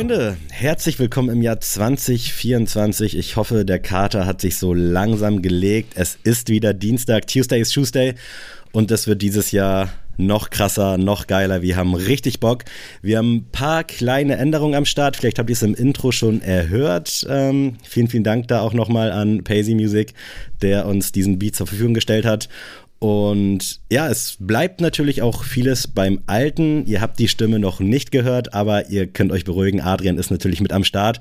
Freunde, herzlich willkommen im Jahr 2024. Ich hoffe, der Kater hat sich so langsam gelegt. Es ist wieder Dienstag, Tuesday ist Tuesday und das wird dieses Jahr noch krasser, noch geiler. Wir haben richtig Bock. Wir haben ein paar kleine Änderungen am Start. Vielleicht habt ihr es im Intro schon erhört. Ähm, vielen, vielen Dank da auch nochmal an Paisy Music, der uns diesen Beat zur Verfügung gestellt hat. Und ja, es bleibt natürlich auch vieles beim Alten. Ihr habt die Stimme noch nicht gehört, aber ihr könnt euch beruhigen. Adrian ist natürlich mit am Start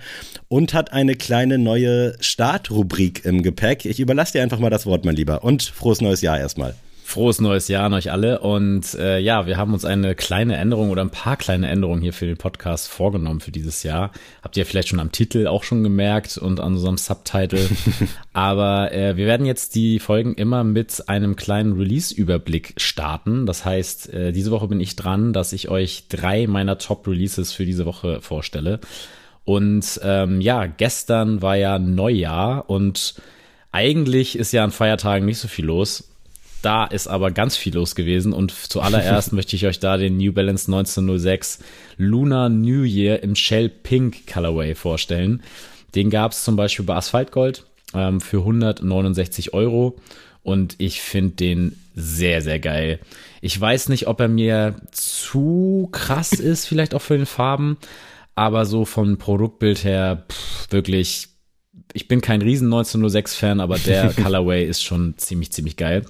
und hat eine kleine neue Startrubrik im Gepäck. Ich überlasse dir einfach mal das Wort, mein Lieber. Und frohes neues Jahr erstmal. Frohes neues Jahr an euch alle. Und äh, ja, wir haben uns eine kleine Änderung oder ein paar kleine Änderungen hier für den Podcast vorgenommen für dieses Jahr. Habt ihr vielleicht schon am Titel auch schon gemerkt und an unserem Subtitle. Aber äh, wir werden jetzt die Folgen immer mit einem kleinen Release-Überblick starten. Das heißt, äh, diese Woche bin ich dran, dass ich euch drei meiner Top-Releases für diese Woche vorstelle. Und ähm, ja, gestern war ja Neujahr und eigentlich ist ja an Feiertagen nicht so viel los. Da ist aber ganz viel los gewesen und zuallererst möchte ich euch da den New Balance 1906 Lunar New Year im Shell Pink Colorway vorstellen. Den gab es zum Beispiel bei Asphaltgold ähm, für 169 Euro und ich finde den sehr, sehr geil. Ich weiß nicht, ob er mir zu krass ist, vielleicht auch für den Farben, aber so vom Produktbild her pff, wirklich ich bin kein riesen 1906 Fan, aber der Colorway ist schon ziemlich, ziemlich geil.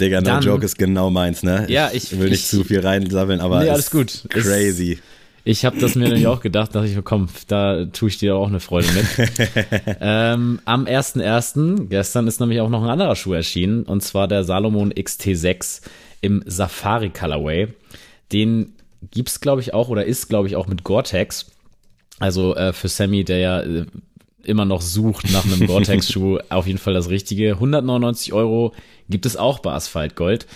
Digga, no Dann, joke ist genau meins, ne? Ja, ich, ich will nicht ich, zu viel reinsammeln, aber nee, alles gut. Crazy. Ist, ich habe das mir nämlich auch gedacht, dachte ich, komm, da tue ich dir auch eine Freude mit. ähm, am 1.1., gestern ist nämlich auch noch ein anderer Schuh erschienen, und zwar der Salomon XT6 im Safari Colorway. Den gibt's, glaube ich, auch, oder ist, glaube ich, auch mit Gore-Tex. Also äh, für Sammy, der ja äh, immer noch sucht nach einem Gore-Tex-Schuh, auf jeden Fall das Richtige. 199 Euro gibt es auch bei Asphalt Gold.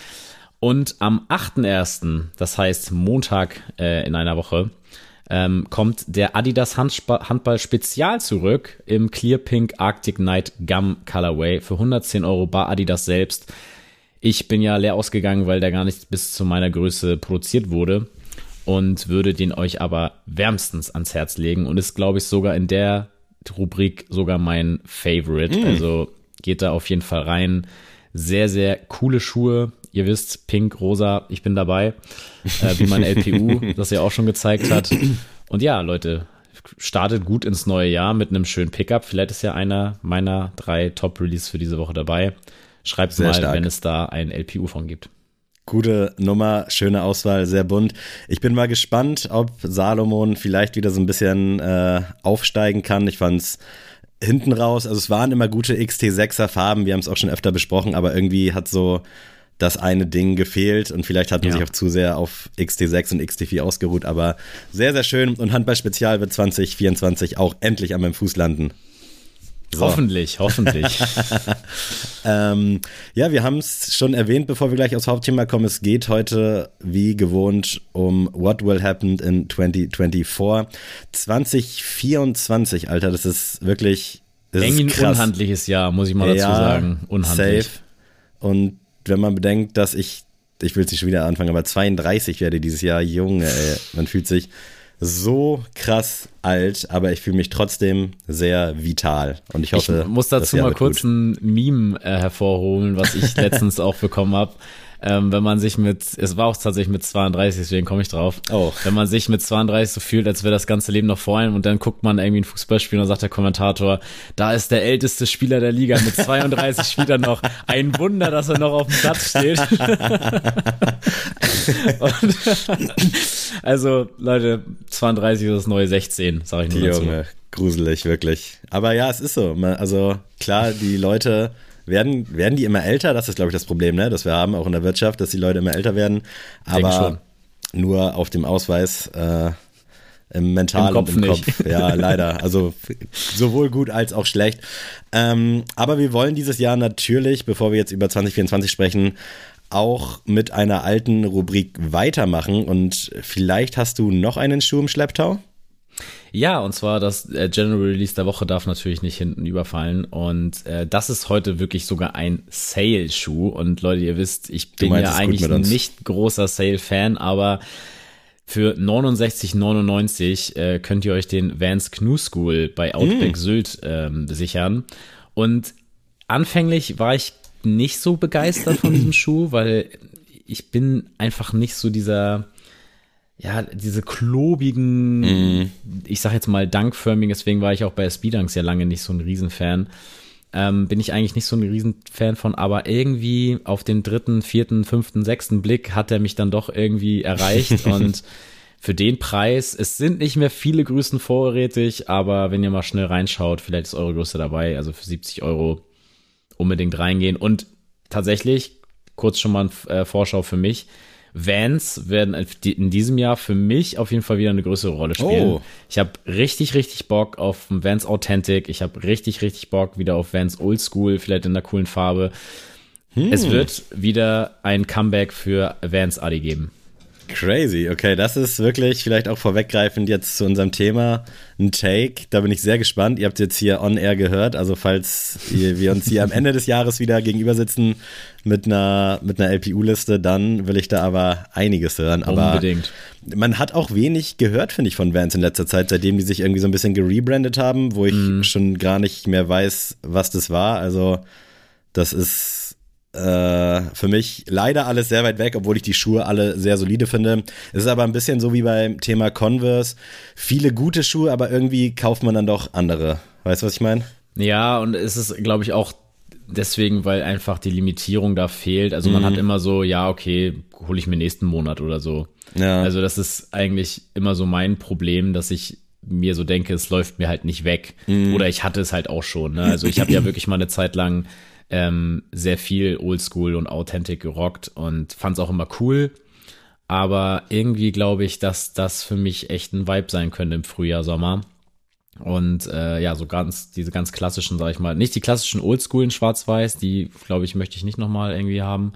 Und am 8.1., das heißt Montag äh, in einer Woche, ähm, kommt der Adidas Handball Spezial zurück im Clear Pink Arctic Night Gum Colorway für 110 Euro bei Adidas selbst. Ich bin ja leer ausgegangen, weil der gar nicht bis zu meiner Größe produziert wurde und würde den euch aber wärmstens ans Herz legen und ist, glaube ich, sogar in der Rubrik sogar mein Favorite. Mm. Also geht da auf jeden Fall rein. Sehr, sehr coole Schuhe. Ihr wisst, pink, rosa, ich bin dabei. Äh, wie mein LPU das ja auch schon gezeigt hat. Und ja, Leute, startet gut ins neue Jahr mit einem schönen Pickup. Vielleicht ist ja einer meiner drei Top-Release für diese Woche dabei. Schreibt mal, stark. wenn es da ein LPU von gibt. Gute Nummer, schöne Auswahl, sehr bunt. Ich bin mal gespannt, ob Salomon vielleicht wieder so ein bisschen äh, aufsteigen kann. Ich fand's hinten raus, also es waren immer gute XT6er Farben, wir haben es auch schon öfter besprochen, aber irgendwie hat so das eine Ding gefehlt und vielleicht hat man ja. sich auch zu sehr auf XT6 und XT4 ausgeruht, aber sehr, sehr schön und Handball Spezial wird 2024 auch endlich an meinem Fuß landen. So. Hoffentlich, hoffentlich. ähm, ja, wir haben es schon erwähnt, bevor wir gleich aufs Hauptthema kommen. Es geht heute wie gewohnt um What Will Happen in 2024. 2024, Alter, das ist wirklich. Das Irgendwie ein unhandliches Jahr, muss ich mal dazu ja, sagen. Unhandlich. Safe. Und wenn man bedenkt, dass ich, ich will es nicht schon wieder anfangen, aber 32 werde dieses Jahr, Junge, ey, man fühlt sich so krass alt, aber ich fühle mich trotzdem sehr vital. Und ich hoffe, ich muss dazu mal kurz gut. ein Meme äh, hervorholen, was ich letztens auch bekommen habe ähm, wenn man sich mit, es war auch tatsächlich mit 32, deswegen komme ich drauf. Oh. Wenn man sich mit 32 so fühlt, als wäre das ganze Leben noch vor einem und dann guckt man irgendwie ein Fußballspiel und dann sagt der Kommentator, da ist der älteste Spieler der Liga mit 32 Spielern noch. Ein Wunder, dass er noch auf dem Platz steht. und, also, Leute, 32 ist das neue 16, sage ich nur die dazu. Junge, gruselig, wirklich. Aber ja, es ist so. Also, klar, die Leute werden, werden die immer älter? Das ist, glaube ich, das Problem, ne? das wir haben, auch in der Wirtschaft, dass die Leute immer älter werden. Aber nur auf dem Ausweis, äh, im Mental Im und im Kopf. Nicht. Ja, leider. Also sowohl gut als auch schlecht. Ähm, aber wir wollen dieses Jahr natürlich, bevor wir jetzt über 2024 sprechen, auch mit einer alten Rubrik weitermachen. Und vielleicht hast du noch einen Schuh im Schlepptau? Ja, und zwar das äh, General Release der Woche darf natürlich nicht hinten überfallen. Und äh, das ist heute wirklich sogar ein Sale-Schuh. Und Leute, ihr wisst, ich bin ja eigentlich nicht großer Sale-Fan, aber Für 69,99 äh, könnt ihr euch den Vans Knu School bei Outback mm. Sylt ähm, sichern. Und anfänglich war ich nicht so begeistert von diesem Schuh, weil ich bin einfach nicht so dieser, ja, diese klobigen, mm. ich sag jetzt mal dankförmigen, deswegen war ich auch bei Speedanks ja lange nicht so ein Riesenfan. Ähm, bin ich eigentlich nicht so ein Riesenfan von, aber irgendwie auf den dritten, vierten, fünften, sechsten Blick hat er mich dann doch irgendwie erreicht und für den Preis, es sind nicht mehr viele Größen vorrätig, aber wenn ihr mal schnell reinschaut, vielleicht ist eure Größe dabei, also für 70 Euro unbedingt reingehen und tatsächlich, kurz schon mal ein äh, Vorschau für mich, Vans werden in diesem Jahr für mich auf jeden Fall wieder eine größere Rolle spielen. Oh. Ich habe richtig, richtig Bock auf Vans Authentic. Ich habe richtig, richtig Bock wieder auf Vans Old School, vielleicht in einer coolen Farbe. Hm. Es wird wieder ein Comeback für Vans Adi geben. Crazy, okay, das ist wirklich vielleicht auch vorweggreifend jetzt zu unserem Thema ein Take. Da bin ich sehr gespannt. Ihr habt jetzt hier on air gehört, also falls wir uns hier am Ende des Jahres wieder gegenüber sitzen mit einer, mit einer LPU-Liste, dann will ich da aber einiges hören. Aber Unbedingt. Man hat auch wenig gehört, finde ich, von Vans in letzter Zeit, seitdem die sich irgendwie so ein bisschen gerebrandet haben, wo ich mm. schon gar nicht mehr weiß, was das war. Also, das ist äh, für mich leider alles sehr weit weg, obwohl ich die Schuhe alle sehr solide finde. Es ist aber ein bisschen so wie beim Thema Converse. Viele gute Schuhe, aber irgendwie kauft man dann doch andere. Weißt du, was ich meine? Ja, und es ist, glaube ich, auch deswegen, weil einfach die Limitierung da fehlt. Also man mhm. hat immer so, ja, okay, hole ich mir nächsten Monat oder so. Ja. Also das ist eigentlich immer so mein Problem, dass ich mir so denke, es läuft mir halt nicht weg. Mhm. Oder ich hatte es halt auch schon. Ne? Also ich habe ja wirklich mal eine Zeit lang ähm, sehr viel Oldschool und Authentic gerockt und fand es auch immer cool. Aber irgendwie glaube ich, dass das für mich echt ein Vibe sein könnte im Frühjahr, Sommer. Und äh, ja, so ganz, diese ganz klassischen, sag ich mal, nicht die klassischen Oldschool in Schwarz-Weiß, die, glaube ich, möchte ich nicht nochmal irgendwie haben.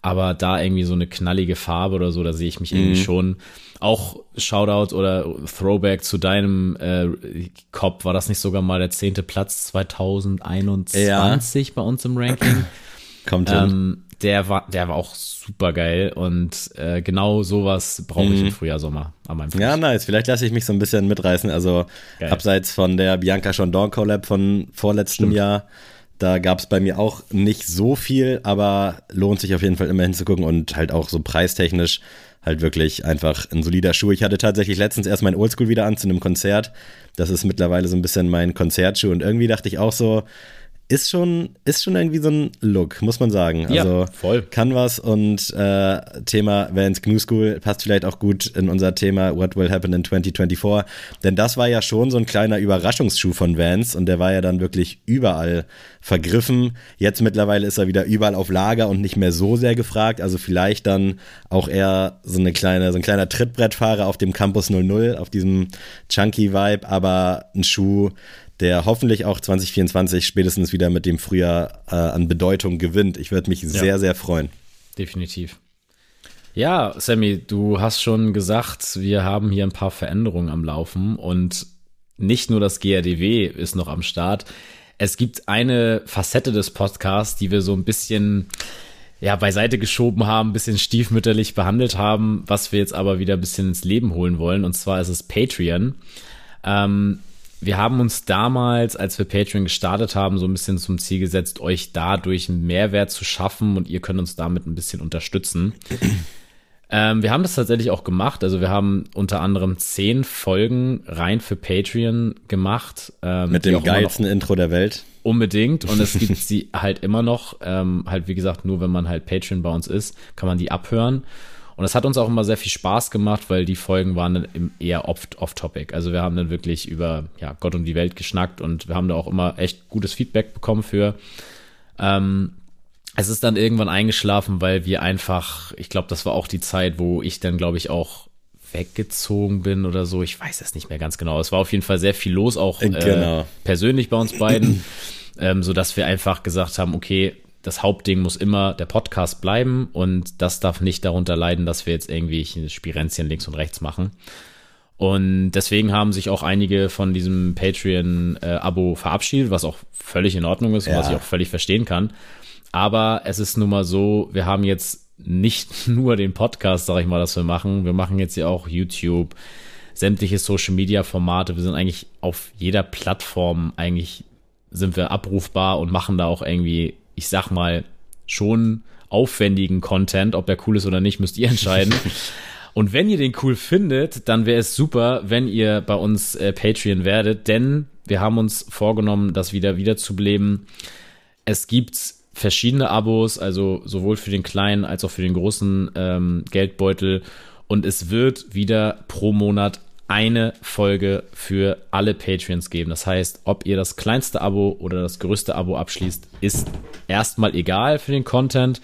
Aber da irgendwie so eine knallige Farbe oder so, da sehe ich mich mhm. irgendwie schon auch Shoutout oder Throwback zu deinem äh, Cop, war das nicht sogar mal der zehnte Platz 2021 ja. bei uns im Ranking? Kommt hin. Ähm, der war, der war auch super geil und äh, genau sowas brauche ich mhm. im Frühjahr, Sommer an meinem Fuß. Ja, nice. Vielleicht lasse ich mich so ein bisschen mitreißen. Also geil. abseits von der Bianca Chandon Collab von vorletztem Stimmt. Jahr, da gab es bei mir auch nicht so viel, aber lohnt sich auf jeden Fall immer hinzugucken und halt auch so preistechnisch halt wirklich einfach ein solider Schuh. Ich hatte tatsächlich letztens erst mein Oldschool wieder an zu einem Konzert. Das ist mittlerweile so ein bisschen mein Konzertschuh und irgendwie dachte ich auch so, ist schon, ist schon irgendwie so ein Look, muss man sagen. Ja, also voll. kann was und äh, Thema Vans Gnu School passt vielleicht auch gut in unser Thema What Will Happen in 2024. Denn das war ja schon so ein kleiner Überraschungsschuh von Vans und der war ja dann wirklich überall vergriffen. Jetzt mittlerweile ist er wieder überall auf Lager und nicht mehr so sehr gefragt. Also vielleicht dann auch eher so eine kleine, so ein kleiner Trittbrettfahrer auf dem Campus 00, auf diesem Chunky Vibe, aber ein Schuh, der hoffentlich auch 2024 spätestens wieder mit dem Frühjahr äh, an Bedeutung gewinnt. Ich würde mich sehr, ja. sehr freuen. Definitiv. Ja, Sammy, du hast schon gesagt, wir haben hier ein paar Veränderungen am Laufen und nicht nur das GRDW ist noch am Start. Es gibt eine Facette des Podcasts, die wir so ein bisschen ja, beiseite geschoben haben, ein bisschen stiefmütterlich behandelt haben, was wir jetzt aber wieder ein bisschen ins Leben holen wollen. Und zwar ist es Patreon. Ähm, wir haben uns damals, als wir Patreon gestartet haben, so ein bisschen zum Ziel gesetzt, euch dadurch einen Mehrwert zu schaffen und ihr könnt uns damit ein bisschen unterstützen. ähm, wir haben das tatsächlich auch gemacht. Also wir haben unter anderem zehn Folgen rein für Patreon gemacht. Ähm, Mit dem geilsten Intro der Welt. Unbedingt. Und es gibt sie halt immer noch. Ähm, halt, wie gesagt, nur wenn man halt Patreon bei uns ist, kann man die abhören. Und es hat uns auch immer sehr viel Spaß gemacht, weil die Folgen waren dann eher off-topic. Also wir haben dann wirklich über ja, Gott und die Welt geschnackt und wir haben da auch immer echt gutes Feedback bekommen für. Ähm, es ist dann irgendwann eingeschlafen, weil wir einfach, ich glaube, das war auch die Zeit, wo ich dann, glaube ich, auch weggezogen bin oder so. Ich weiß es nicht mehr ganz genau. Es war auf jeden Fall sehr viel los, auch äh, genau. persönlich bei uns beiden, ähm, so dass wir einfach gesagt haben, okay, das Hauptding muss immer der Podcast bleiben und das darf nicht darunter leiden, dass wir jetzt irgendwie Spirenzchen links und rechts machen. Und deswegen haben sich auch einige von diesem Patreon-Abo verabschiedet, was auch völlig in Ordnung ist ja. und was ich auch völlig verstehen kann. Aber es ist nun mal so, wir haben jetzt nicht nur den Podcast, sag ich mal, dass wir machen. Wir machen jetzt ja auch YouTube, sämtliche Social Media Formate. Wir sind eigentlich auf jeder Plattform eigentlich sind wir abrufbar und machen da auch irgendwie, ich sag mal, schon aufwendigen Content. Ob der cool ist oder nicht, müsst ihr entscheiden. Und wenn ihr den cool findet, dann wäre es super, wenn ihr bei uns äh, Patreon werdet, denn wir haben uns vorgenommen, das wieder wieder zu beleben. Es gibt verschiedene Abos, also sowohl für den kleinen als auch für den großen ähm, Geldbeutel. Und es wird wieder pro Monat eine Folge für alle Patreons geben. Das heißt, ob ihr das kleinste Abo oder das größte Abo abschließt, ist erstmal egal für den Content.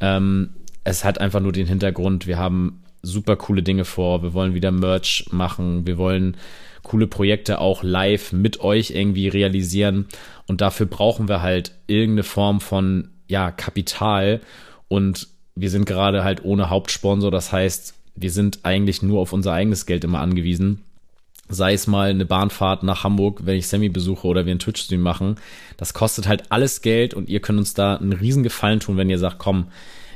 Ähm, es hat einfach nur den Hintergrund, wir haben super coole Dinge vor. Wir wollen wieder Merch machen. Wir wollen coole Projekte auch live mit euch irgendwie realisieren. Und dafür brauchen wir halt irgendeine Form von, ja, Kapital. Und wir sind gerade halt ohne Hauptsponsor. Das heißt, wir sind eigentlich nur auf unser eigenes Geld immer angewiesen. Sei es mal eine Bahnfahrt nach Hamburg, wenn ich Sammy besuche oder wir einen Twitch-Stream machen. Das kostet halt alles Geld und ihr könnt uns da einen riesen Gefallen tun, wenn ihr sagt, komm,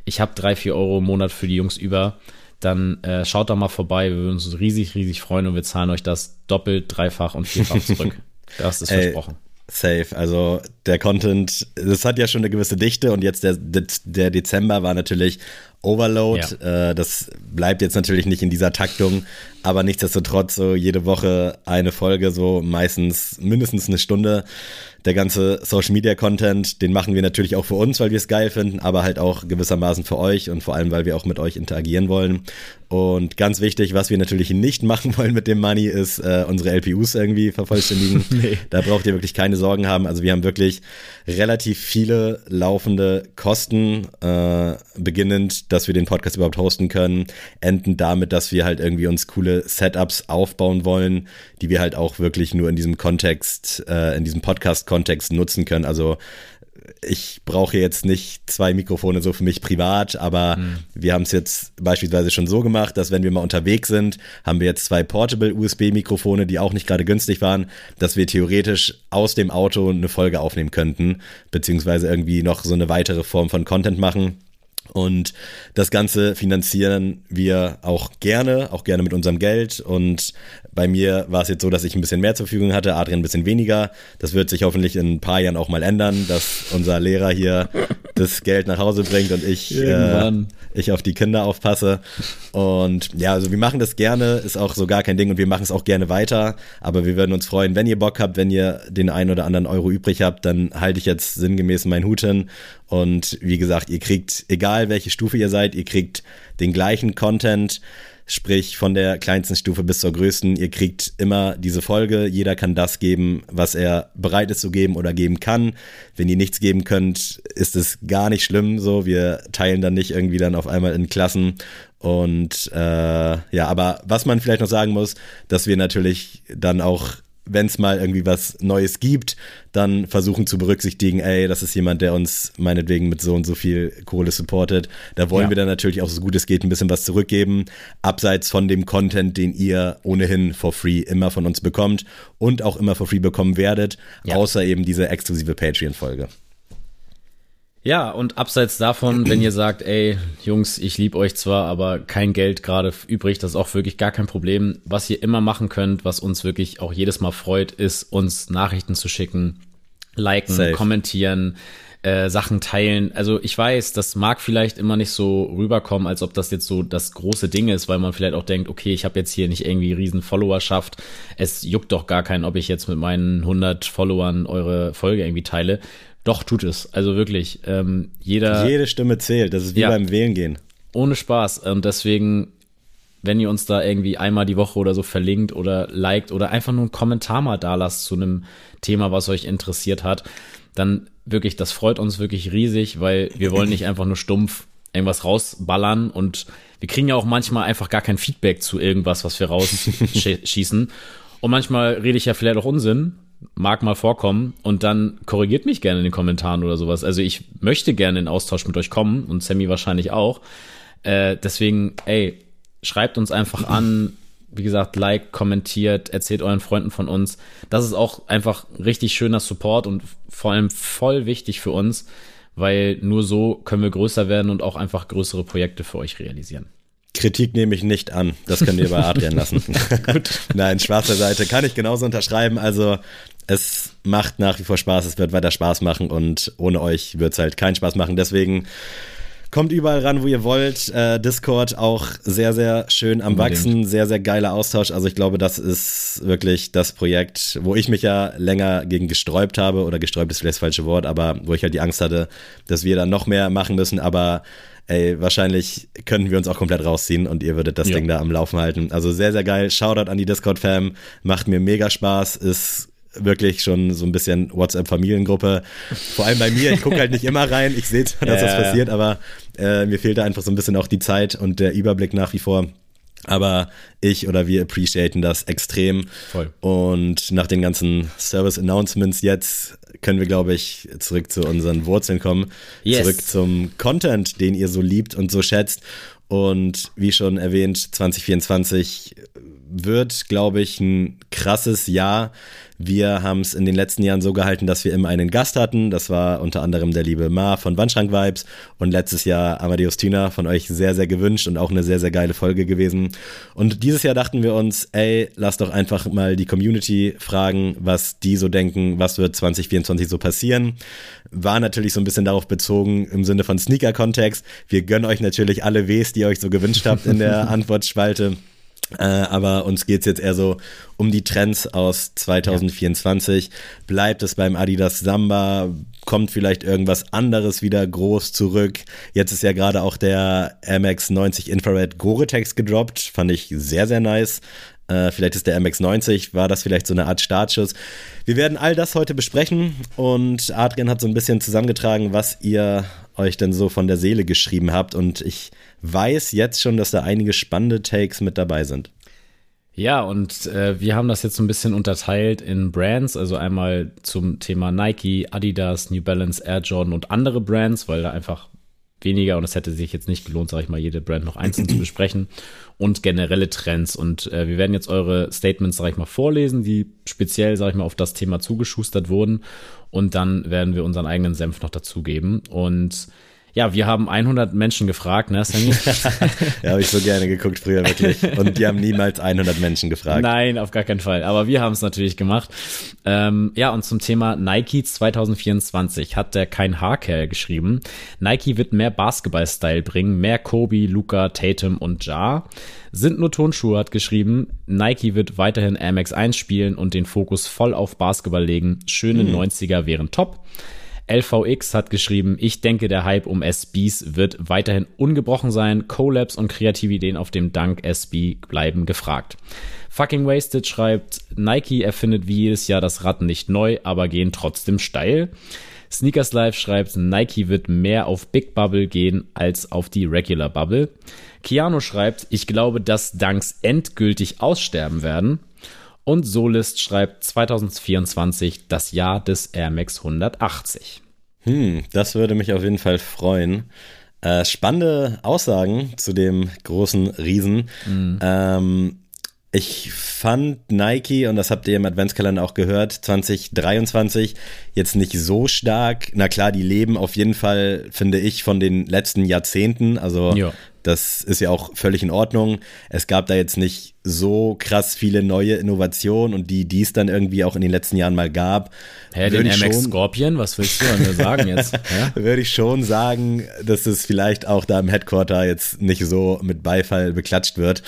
ich habe drei, vier Euro im Monat für die Jungs über dann äh, schaut da mal vorbei. Wir würden uns riesig, riesig freuen und wir zahlen euch das doppelt, dreifach und vierfach zurück. das ist versprochen. Safe. Also der Content, das hat ja schon eine gewisse Dichte und jetzt der, der Dezember war natürlich Overload. Ja. Äh, das bleibt jetzt natürlich nicht in dieser Taktung, aber nichtsdestotrotz so jede Woche eine Folge, so meistens mindestens eine Stunde der ganze Social Media Content, den machen wir natürlich auch für uns, weil wir es geil finden, aber halt auch gewissermaßen für euch und vor allem, weil wir auch mit euch interagieren wollen. Und ganz wichtig, was wir natürlich nicht machen wollen mit dem Money, ist äh, unsere LPUs irgendwie vervollständigen. nee. Da braucht ihr wirklich keine Sorgen haben. Also wir haben wirklich relativ viele laufende Kosten, äh, beginnend, dass wir den Podcast überhaupt hosten können, enden damit, dass wir halt irgendwie uns coole Setups aufbauen wollen, die wir halt auch wirklich nur in diesem Kontext, äh, in diesem Podcast-Kontext nutzen können. Also ich brauche jetzt nicht zwei Mikrofone so für mich privat, aber mhm. wir haben es jetzt beispielsweise schon so gemacht, dass wenn wir mal unterwegs sind, haben wir jetzt zwei Portable USB-Mikrofone, die auch nicht gerade günstig waren, dass wir theoretisch aus dem Auto eine Folge aufnehmen könnten, beziehungsweise irgendwie noch so eine weitere Form von Content machen. Und das Ganze finanzieren wir auch gerne, auch gerne mit unserem Geld. Und bei mir war es jetzt so, dass ich ein bisschen mehr zur Verfügung hatte, Adrian ein bisschen weniger. Das wird sich hoffentlich in ein paar Jahren auch mal ändern, dass unser Lehrer hier das Geld nach Hause bringt und ich, äh, ich auf die Kinder aufpasse. Und ja, also wir machen das gerne, ist auch so gar kein Ding und wir machen es auch gerne weiter. Aber wir würden uns freuen, wenn ihr Bock habt, wenn ihr den einen oder anderen Euro übrig habt, dann halte ich jetzt sinngemäß meinen Hut hin und wie gesagt, ihr kriegt, egal welche Stufe ihr seid, ihr kriegt den gleichen Content, sprich von der kleinsten Stufe bis zur größten. Ihr kriegt immer diese Folge. Jeder kann das geben, was er bereit ist zu geben oder geben kann. Wenn ihr nichts geben könnt, ist es gar nicht schlimm. So, wir teilen dann nicht irgendwie dann auf einmal in Klassen. Und äh, ja, aber was man vielleicht noch sagen muss, dass wir natürlich dann auch wenn es mal irgendwie was Neues gibt, dann versuchen zu berücksichtigen, ey, das ist jemand, der uns meinetwegen mit so und so viel Kohle supportet. Da wollen ja. wir dann natürlich auch so gut es geht ein bisschen was zurückgeben, abseits von dem Content, den ihr ohnehin for free immer von uns bekommt und auch immer for free bekommen werdet, ja. außer eben diese exklusive Patreon-Folge. Ja, und abseits davon, wenn ihr sagt, ey, Jungs, ich liebe euch zwar, aber kein Geld gerade übrig, das ist auch wirklich gar kein Problem. Was ihr immer machen könnt, was uns wirklich auch jedes Mal freut, ist, uns Nachrichten zu schicken, liken, Safe. kommentieren, äh, Sachen teilen. Also ich weiß, das mag vielleicht immer nicht so rüberkommen, als ob das jetzt so das große Ding ist, weil man vielleicht auch denkt, okay, ich habe jetzt hier nicht irgendwie riesen Followerschaft. Es juckt doch gar keinen, ob ich jetzt mit meinen 100 Followern eure Folge irgendwie teile. Doch, tut es. Also wirklich. Ähm, jeder. Jede Stimme zählt. Das ist wie ja, beim Wählen gehen. Ohne Spaß. Und deswegen, wenn ihr uns da irgendwie einmal die Woche oder so verlinkt oder liked oder einfach nur einen Kommentar mal da lasst zu einem Thema, was euch interessiert hat, dann wirklich, das freut uns wirklich riesig, weil wir wollen nicht einfach nur stumpf irgendwas rausballern und wir kriegen ja auch manchmal einfach gar kein Feedback zu irgendwas, was wir rausschießen. Und manchmal rede ich ja vielleicht auch Unsinn mag mal vorkommen und dann korrigiert mich gerne in den Kommentaren oder sowas. Also ich möchte gerne in Austausch mit euch kommen und Sammy wahrscheinlich auch. Äh, deswegen, ey, schreibt uns einfach an. Wie gesagt, like, kommentiert, erzählt euren Freunden von uns. Das ist auch einfach richtig schöner Support und vor allem voll wichtig für uns, weil nur so können wir größer werden und auch einfach größere Projekte für euch realisieren. Kritik nehme ich nicht an. Das könnt ihr bei Adrian lassen. Nein, Spaß Seite kann ich genauso unterschreiben. Also es macht nach wie vor Spaß, es wird weiter Spaß machen und ohne euch wird es halt keinen Spaß machen. Deswegen kommt überall ran, wo ihr wollt. Äh, Discord auch sehr, sehr schön am Unbedingt. Wachsen, sehr, sehr geiler Austausch. Also ich glaube, das ist wirklich das Projekt, wo ich mich ja länger gegen gesträubt habe oder gesträubt ist vielleicht das falsche Wort, aber wo ich halt die Angst hatte, dass wir dann noch mehr machen müssen. Aber ey, wahrscheinlich könnten wir uns auch komplett rausziehen und ihr würdet das ja. Ding da am Laufen halten. Also sehr, sehr geil. Shoutout an die Discord-Fam. Macht mir mega Spaß. Ist wirklich schon so ein bisschen WhatsApp-Familiengruppe. Vor allem bei mir, ich gucke halt nicht immer rein, ich sehe zwar, dass ja, das passiert, aber äh, mir fehlt da einfach so ein bisschen auch die Zeit und der Überblick nach wie vor. Aber ich oder wir appreciaten das extrem. Voll. Und nach den ganzen Service-Announcements jetzt können wir, glaube ich, zurück zu unseren Wurzeln kommen. Yes. Zurück zum Content, den ihr so liebt und so schätzt. Und wie schon erwähnt, 2024 wird, glaube ich, ein krasses Jahr. Wir haben es in den letzten Jahren so gehalten, dass wir immer einen Gast hatten. Das war unter anderem der liebe Ma von Wandschrank Vibes und letztes Jahr Amadeus Tina von euch sehr, sehr gewünscht und auch eine sehr, sehr geile Folge gewesen. Und dieses Jahr dachten wir uns, ey, lass doch einfach mal die Community fragen, was die so denken, was wird 2024 so passieren. War natürlich so ein bisschen darauf bezogen im Sinne von Sneaker-Kontext. Wir gönnen euch natürlich alle Ws, die ihr euch so gewünscht habt in der Antwortspalte. Äh, aber uns geht's jetzt eher so um die Trends aus 2024. Ja. Bleibt es beim Adidas Samba? Kommt vielleicht irgendwas anderes wieder groß zurück? Jetzt ist ja gerade auch der MX90 Infrared Gore-Tex gedroppt. Fand ich sehr, sehr nice. Äh, vielleicht ist der MX90, war das vielleicht so eine Art Startschuss. Wir werden all das heute besprechen und Adrian hat so ein bisschen zusammengetragen, was ihr euch denn so von der Seele geschrieben habt und ich weiß jetzt schon, dass da einige spannende Takes mit dabei sind. Ja, und äh, wir haben das jetzt so ein bisschen unterteilt in Brands, also einmal zum Thema Nike, Adidas, New Balance, Air Jordan und andere Brands, weil da einfach weniger und es hätte sich jetzt nicht gelohnt, sage ich mal, jede Brand noch einzeln zu besprechen und generelle Trends. Und äh, wir werden jetzt eure Statements, sage ich mal, vorlesen, die speziell, sage ich mal, auf das Thema zugeschustert wurden und dann werden wir unseren eigenen Senf noch dazugeben und ja, wir haben 100 Menschen gefragt, ne, Sammy? ja, habe ich so gerne geguckt früher wirklich. Und die haben niemals 100 Menschen gefragt. Nein, auf gar keinen Fall. Aber wir haben es natürlich gemacht. Ähm, ja, und zum Thema Nike 2024 hat der kein Haarkerl geschrieben. Nike wird mehr Basketball-Style bringen, mehr Kobe, Luca, Tatum und Ja. Sind nur Tonschuhe hat geschrieben, Nike wird weiterhin Air Max 1 spielen und den Fokus voll auf Basketball legen. Schöne mhm. 90er wären top. LVX hat geschrieben, ich denke, der Hype um SBs wird weiterhin ungebrochen sein. Collabs und kreative Ideen auf dem Dank SB bleiben gefragt. Fucking Wasted schreibt, Nike erfindet wie jedes Jahr das Rad nicht neu, aber gehen trotzdem steil. Sneakers Live schreibt, Nike wird mehr auf Big Bubble gehen als auf die Regular Bubble. Keanu schreibt, ich glaube, dass Dunks endgültig aussterben werden. Und Solist schreibt 2024 das Jahr des Air Max 180. Hm, das würde mich auf jeden Fall freuen. Äh, spannende Aussagen zu dem großen Riesen. Mhm. Ähm, ich fand Nike, und das habt ihr im Adventskalender auch gehört, 2023 jetzt nicht so stark. Na klar, die leben auf jeden Fall, finde ich, von den letzten Jahrzehnten. Also ja. das ist ja auch völlig in Ordnung. Es gab da jetzt nicht so krass viele neue Innovationen und die, die es dann irgendwie auch in den letzten Jahren mal gab. Hä, den MX schon, Scorpion, was willst du denn sagen jetzt? Ja? Würde ich schon sagen, dass es vielleicht auch da im Headquarter jetzt nicht so mit Beifall beklatscht wird.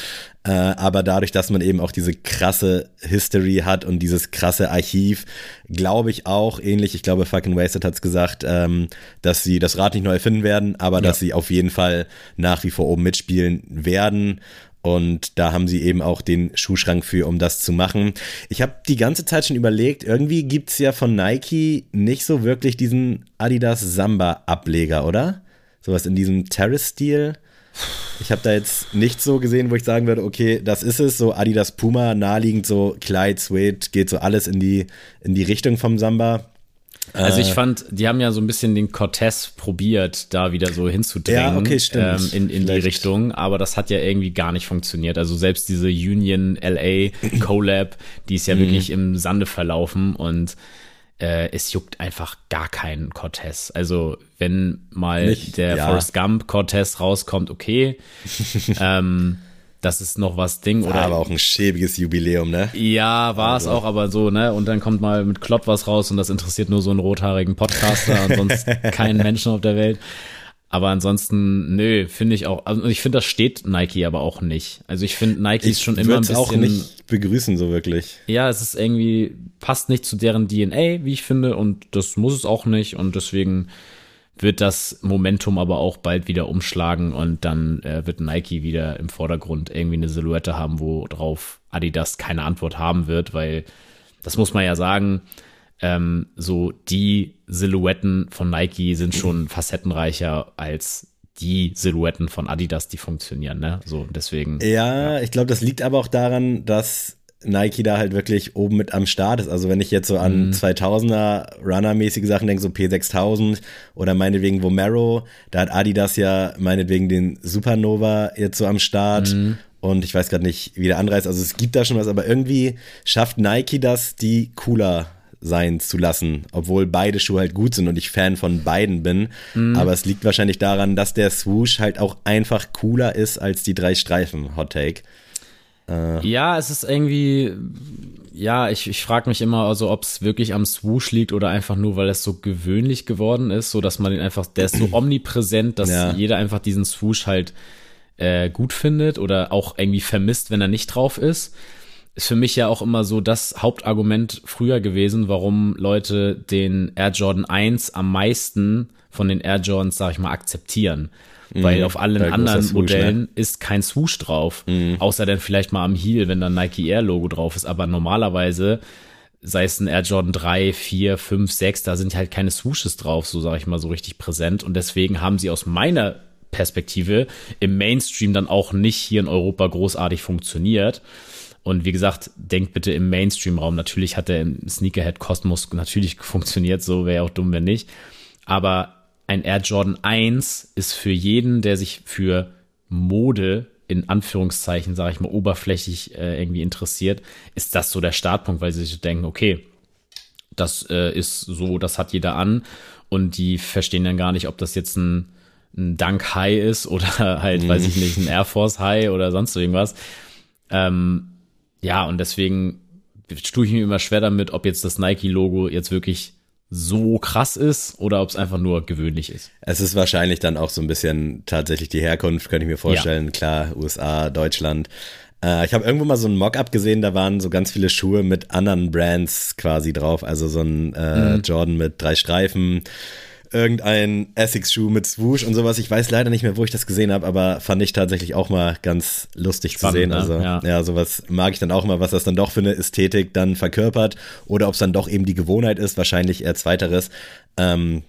Äh, aber dadurch, dass man eben auch diese krasse History hat und dieses krasse Archiv, glaube ich auch, ähnlich, ich glaube, Fucking Wasted hat es gesagt, ähm, dass sie das Rad nicht neu erfinden werden, aber ja. dass sie auf jeden Fall nach wie vor oben mitspielen werden. Und da haben sie eben auch den Schuhschrank für, um das zu machen. Ich habe die ganze Zeit schon überlegt, irgendwie gibt es ja von Nike nicht so wirklich diesen Adidas Samba-Ableger, oder? Sowas in diesem Terrace-Stil. Ich habe da jetzt nicht so gesehen, wo ich sagen würde, okay, das ist es, so Adidas Puma, naheliegend so Clyde, Suede, geht so alles in die, in die Richtung vom Samba. Also ich äh. fand, die haben ja so ein bisschen den Cortez probiert, da wieder so hinzudrängen ja, okay, ähm, in, in die Richtung, aber das hat ja irgendwie gar nicht funktioniert. Also selbst diese Union LA Collab, die ist ja mhm. wirklich im Sande verlaufen und äh, es juckt einfach gar keinen Cortez. Also wenn mal Nicht, der ja. Forrest Gump Cortez rauskommt, okay. ähm, das ist noch was Ding. War Oder aber auch ein schäbiges Jubiläum, ne? ja, war es auch, aber so, ne? Und dann kommt mal mit Klopp was raus und das interessiert nur so einen rothaarigen Podcaster und sonst keinen Menschen auf der Welt. Aber ansonsten, nö, finde ich auch, also ich finde, das steht Nike aber auch nicht. Also ich finde, Nike ist schon immer ein bisschen. auch nicht begrüßen, so wirklich. Ja, es ist irgendwie, passt nicht zu deren DNA, wie ich finde, und das muss es auch nicht. Und deswegen wird das Momentum aber auch bald wieder umschlagen und dann äh, wird Nike wieder im Vordergrund irgendwie eine Silhouette haben, wo drauf Adidas keine Antwort haben wird, weil das muss man ja sagen, ähm, so die Silhouetten von Nike sind schon facettenreicher als die Silhouetten von Adidas, die funktionieren, ne? So, deswegen. Ja, ich glaube, das liegt aber auch daran, dass Nike da halt wirklich oben mit am Start ist. Also wenn ich jetzt so an 2000er Runner-mäßige Sachen denke, so P6000 oder meinetwegen Vomero, da hat Adidas ja meinetwegen den Supernova jetzt so am Start. Und ich weiß gerade nicht, wie der andere ist. Also es gibt da schon was, aber irgendwie schafft Nike das, die cooler sein zu lassen, obwohl beide Schuhe halt gut sind und ich Fan von beiden bin. Aber es liegt wahrscheinlich daran, dass der Swoosh halt auch einfach cooler ist als die drei Streifen. Hot Take. Ja, es ist irgendwie, ja, ich, ich frage mich immer, also ob es wirklich am Swoosh liegt oder einfach nur, weil es so gewöhnlich geworden ist, so dass man den einfach, der ist so omnipräsent, dass Ja. jeder einfach diesen Swoosh halt äh, gut findet oder auch irgendwie vermisst, wenn er nicht drauf ist. Ist für mich ja auch immer so das Hauptargument früher gewesen, warum Leute den Air Jordan 1 am meisten von den Air Jordans, sag ich mal, akzeptieren. Weil auf allen Mhm. Großer anderen Swoosh, Modellen ne? ist kein Swoosh drauf. Außer dann vielleicht mal am Heel, wenn dann Nike Air Logo drauf ist. Aber normalerweise, sei es ein Air Jordan 3, 4, 5, 6, da sind halt keine Swooshes drauf, so sage ich mal, so richtig präsent. Und deswegen haben sie aus meiner Perspektive im Mainstream dann auch nicht hier in Europa großartig funktioniert. Und wie gesagt, denkt bitte im Mainstream-Raum. Natürlich hat der Sneakerhead-Kosmos natürlich funktioniert, so wäre ja auch dumm, wenn nicht. Aber ein Air Jordan 1 ist für jeden, der sich für Mode in Anführungszeichen, sage ich mal, oberflächlich äh, irgendwie interessiert, ist das so der Startpunkt, weil sie sich denken, okay, das äh, ist so, das hat jeder an und die verstehen dann gar nicht, ob das jetzt ein, ein Dunk High ist oder halt, weiß ich nicht, ein Air Force High oder sonst irgendwas. Ähm, ja, und deswegen tue ich mir immer schwer damit, ob jetzt das Nike-Logo jetzt wirklich so krass ist oder ob es einfach nur gewöhnlich ist. Es ist wahrscheinlich dann auch so ein bisschen tatsächlich die Herkunft, könnte ich mir vorstellen. Klar, USA, Deutschland. Äh, ich habe irgendwo mal so ein Mock-up gesehen, da waren so ganz viele Schuhe mit anderen Brands quasi drauf. Also so ein äh, Jordan mit drei Streifen, irgendein Essex-Schuh mit Swoosh und sowas. Ich weiß leider nicht mehr, wo ich das gesehen habe, aber fand ich tatsächlich auch mal ganz lustig Spannend, zu sehen. ne? Also Ja. ja, sowas mag ich dann auch mal, was das dann doch für eine Ästhetik dann verkörpert oder ob es dann doch eben die Gewohnheit ist, wahrscheinlich eher zweiteres. Ähm,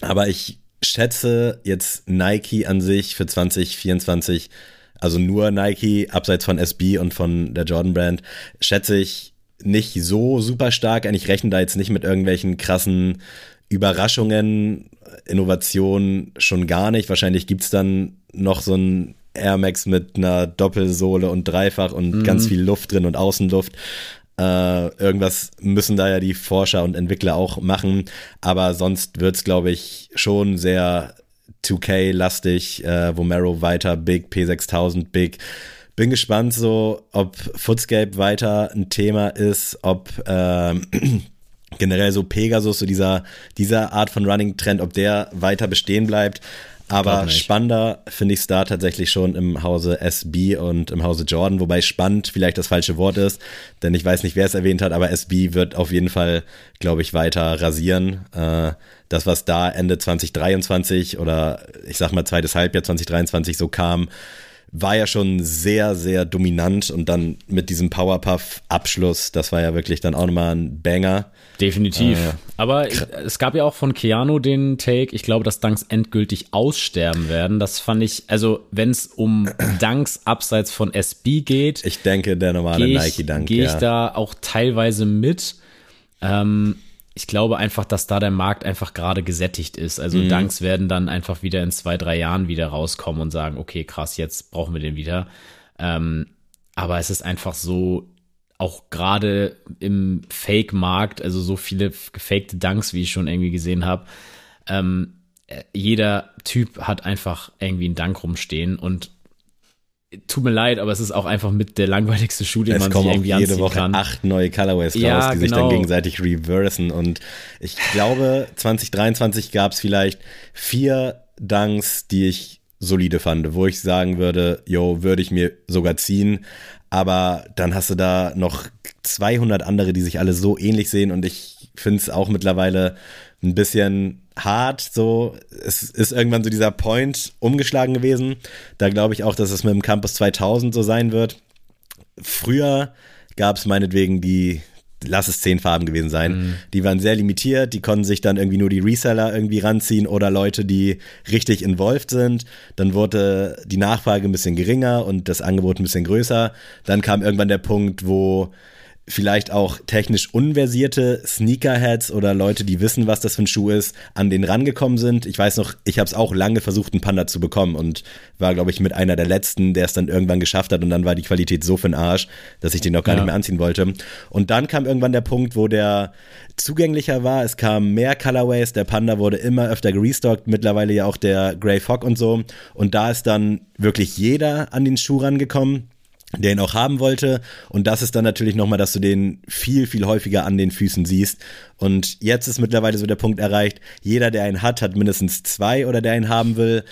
aber ich schätze jetzt Nike an sich für 2024, also nur Nike, abseits von SB und von der Jordan Brand, schätze ich nicht so super stark. Ich rechne da jetzt nicht mit irgendwelchen krassen Überraschungen, Innovationen schon gar nicht. Wahrscheinlich gibt's dann noch so ein Air Max mit einer Doppelsohle und Dreifach und ganz viel Luft drin und Außenluft. Äh, irgendwas müssen da ja die Forscher und Entwickler auch machen. Aber sonst wird's, glaube ich, schon sehr 2K-lastig. Äh, Vomero weiter, Big, P6000, Big. Bin gespannt, so, ob Footscape weiter ein Thema ist, ob ähm, generell so Pegasus, so dieser, dieser Art von Running-Trend, ob der weiter bestehen bleibt. Aber spannender finde ich es da tatsächlich schon im Hause SB und im Hause Jordan, wobei spannend vielleicht das falsche Wort ist, denn ich weiß nicht, wer es erwähnt hat, aber SB wird auf jeden Fall, glaube ich, weiter rasieren. Äh, das, was da Ende 2023 oder ich sag mal zweites Halbjahr 2023 so kam, war ja schon sehr, sehr dominant und dann mit diesem Powerpuff-Abschluss, das war ja wirklich dann auch nochmal ein Banger. Definitiv. Äh, Aber es gab ja auch von Keanu den Take, ich glaube, dass Dunks endgültig aussterben werden. Das fand ich, also wenn es um Dunks abseits von SB geht, Ich denke, der normale gehe ich, Nike-Dunk, geh ich ja. da auch teilweise mit. Ähm, ich glaube einfach, dass da der Markt einfach gerade gesättigt ist. Also Mhm. Dunks werden dann einfach wieder in zwei, drei Jahren wieder rauskommen und sagen, okay, krass, jetzt brauchen wir den wieder. Ähm, aber es ist einfach so auch gerade im Fake-Markt, also so viele gefakte Dunks, wie ich schon irgendwie gesehen habe, ähm, jeder Typ hat einfach irgendwie einen Dank rumstehen und tut mir leid, aber es ist auch einfach mit der langweiligste Schuh, den es man sich irgendwie jede Woche kann. acht neue Colorways ja, raus, die genau. sich dann genau. gegenseitig reversen und ich glaube 2023 gab es vielleicht vier Dunks, die ich solide fand, wo ich sagen würde, yo, würde ich mir sogar ziehen, aber dann hast du da noch 200 andere, die sich alle so ähnlich sehen und ich finde es auch mittlerweile ein bisschen hart, so, es ist irgendwann so dieser Point umgeschlagen gewesen. Da glaube ich auch, dass es mit dem Campus 2000 so sein wird. Früher gab es meinetwegen die, lass es zehn Farben gewesen sein. Mhm. Die waren sehr limitiert, die konnten sich dann irgendwie nur die Reseller irgendwie ranziehen oder Leute, die richtig involved sind. Dann wurde die Nachfrage ein bisschen geringer und das Angebot ein bisschen größer. Dann kam irgendwann der Punkt, wo vielleicht auch technisch unversierte Sneakerheads oder Leute, die wissen, was das für ein Schuh ist, an den rangekommen sind. Ich weiß noch, ich habe es auch lange versucht, einen Panda zu bekommen und war, glaube ich, mit einer der letzten, der es dann irgendwann geschafft hat und dann war die Qualität so für den Arsch, dass ich den noch gar ja. nicht mehr anziehen wollte. Und dann kam irgendwann der Punkt, wo der zugänglicher war. Es kamen mehr Colorways, der Panda wurde immer öfter gerestockt, mittlerweile ja auch der Grey Fog und so. Und da ist dann wirklich jeder an den Schuh rangekommen der ihn auch haben wollte. Und das ist dann natürlich nochmal, dass du den viel, viel häufiger an den Füßen siehst. Und jetzt ist mittlerweile so der Punkt erreicht, jeder, der einen hat, hat mindestens zwei oder der einen haben will.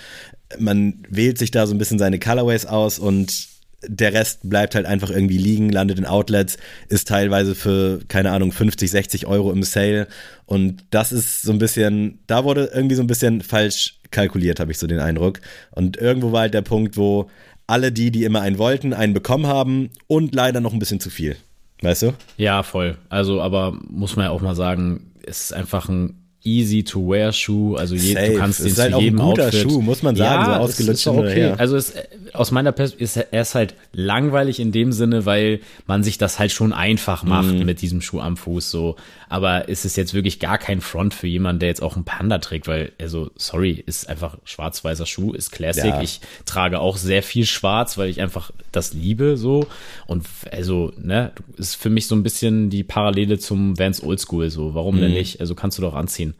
Man wählt sich da so ein bisschen seine Colorways aus und der Rest bleibt halt einfach irgendwie liegen, landet in Outlets, ist teilweise für, keine Ahnung, 50, 60 Euro im Sale. Und das ist so ein bisschen, da wurde irgendwie so ein bisschen falsch kalkuliert, habe ich so den Eindruck. Und irgendwo war halt der Punkt, wo alle die, die immer einen wollten, einen bekommen haben und leider noch ein bisschen zu viel. Weißt du? Ja, voll. Also, aber muss man ja auch mal sagen, es ist einfach ein easy to wear Schuh, also je, du kannst den ist zu halt jedem auch ein guter Outfit. Schuh, muss man sagen, ja, so ausgelutscht. Okay. Also es, aus meiner Perspektive ist er ist halt langweilig in dem Sinne, weil man sich das halt schon einfach macht mhm. mit diesem Schuh am Fuß so. Aber ist es jetzt wirklich gar kein Front für jemanden, der jetzt auch einen Panda trägt, weil also sorry, ist einfach schwarz-weißer Schuh, ist Classic. Ja. Ich trage auch sehr viel Schwarz, weil ich einfach das liebe so und also ne, ist für mich so ein bisschen die Parallele zum Vans Oldschool so. Warum mhm. denn nicht? Also kannst du doch anziehen.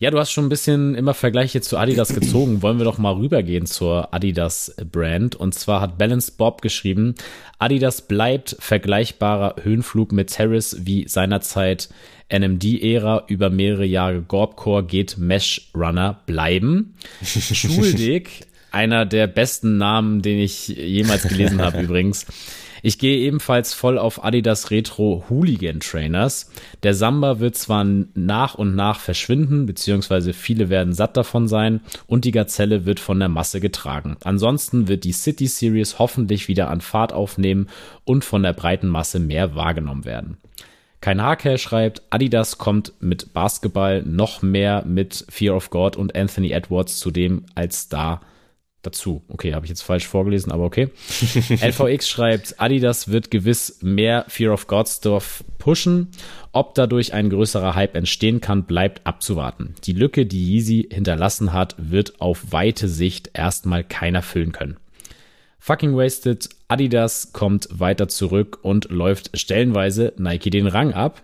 Ja, du hast schon ein bisschen immer Vergleiche zu Adidas gezogen. Wollen wir doch mal rübergehen zur Adidas Brand. Und zwar hat Balance Bob geschrieben, Adidas bleibt vergleichbarer Höhenflug mit Terrace wie seinerzeit NMD-Ära über mehrere Jahre Gorbcore geht Mesh Runner bleiben. Schuldig, einer der besten Namen, den ich jemals gelesen habe übrigens. Ich gehe ebenfalls voll auf Adidas Retro Hooligan Trainers. Der Samba wird zwar nach und nach verschwinden, beziehungsweise viele werden satt davon sein und die Gazelle wird von der Masse getragen. Ansonsten wird die City Series hoffentlich wieder an Fahrt aufnehmen und von der breiten Masse mehr wahrgenommen werden. Kein Haker schreibt, Adidas kommt mit Basketball noch mehr mit Fear of God und Anthony Edwards zudem als Star dazu. Okay, habe ich jetzt falsch vorgelesen, aber okay. LVX schreibt, Adidas wird gewiss mehr Fear of God Stuff pushen. Ob dadurch ein größerer Hype entstehen kann, bleibt abzuwarten. Die Lücke, die Yeezy hinterlassen hat, wird auf weite Sicht erstmal keiner füllen können. Fucking wasted. Adidas kommt weiter zurück und läuft stellenweise Nike den Rang ab.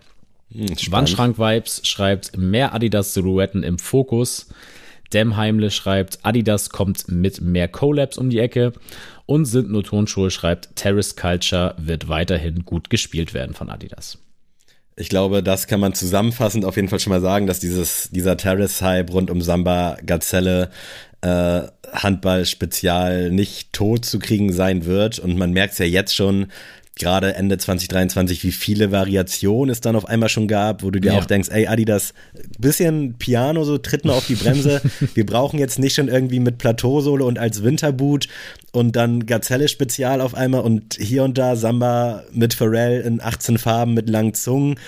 Hm, Wandschrank-Vibes schreibt mehr Adidas-Silhouetten im Fokus. Demheimle schreibt, Adidas kommt mit mehr Collabs um die Ecke und sind nur Tonschuhe schreibt, Terrace Culture wird weiterhin gut gespielt werden von Adidas. Ich glaube, das kann man zusammenfassend auf jeden Fall schon mal sagen, dass dieses, dieser Terrace-Hype rund um Samba, Gazelle, äh, Handball-Spezial nicht tot zu kriegen sein wird. Und man merkt es ja jetzt schon, gerade Ende 2023, wie viele Variationen es dann auf einmal schon gab, wo du dir ja. auch denkst, ey Adidas, bisschen Piano, so tritt mal auf die Bremse. Wir brauchen jetzt nicht schon irgendwie mit Plateausolo und als Winterboot und dann Gazelle Spezial auf einmal und hier und da Samba mit Pharrell in 18 Farben mit langen Zungen.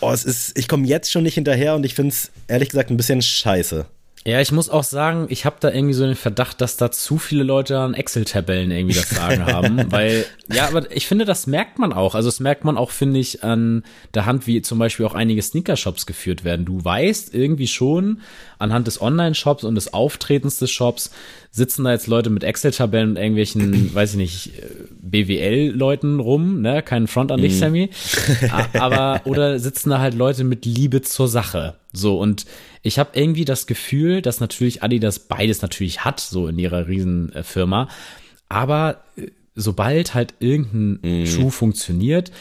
Oh, es ist, ich komme jetzt schon nicht hinterher und ich finde es ehrlich gesagt ein bisschen scheiße. Ja, ich muss auch sagen, ich habe da irgendwie so den Verdacht, dass da zu viele Leute an Excel-Tabellen irgendwie das Sagen haben, weil, ja, aber ich finde, das merkt man auch. Also das merkt man auch, finde ich, an der Hand, wie zum Beispiel auch einige Sneaker-Shops geführt werden. Du weißt irgendwie schon anhand des Online-Shops und des Auftretens des Shops, sitzen da jetzt Leute mit Excel-Tabellen und irgendwelchen, weiß ich nicht, BWL-Leuten rum, ne, kein Front an dich, mhm. Sammy, aber, oder sitzen da halt Leute mit Liebe zur Sache. So, und ich habe irgendwie das Gefühl, dass natürlich Adidas beides natürlich hat, so in ihrer Riesenfirma. Aber äh, sobald halt irgendein mm. Schuh funktioniert,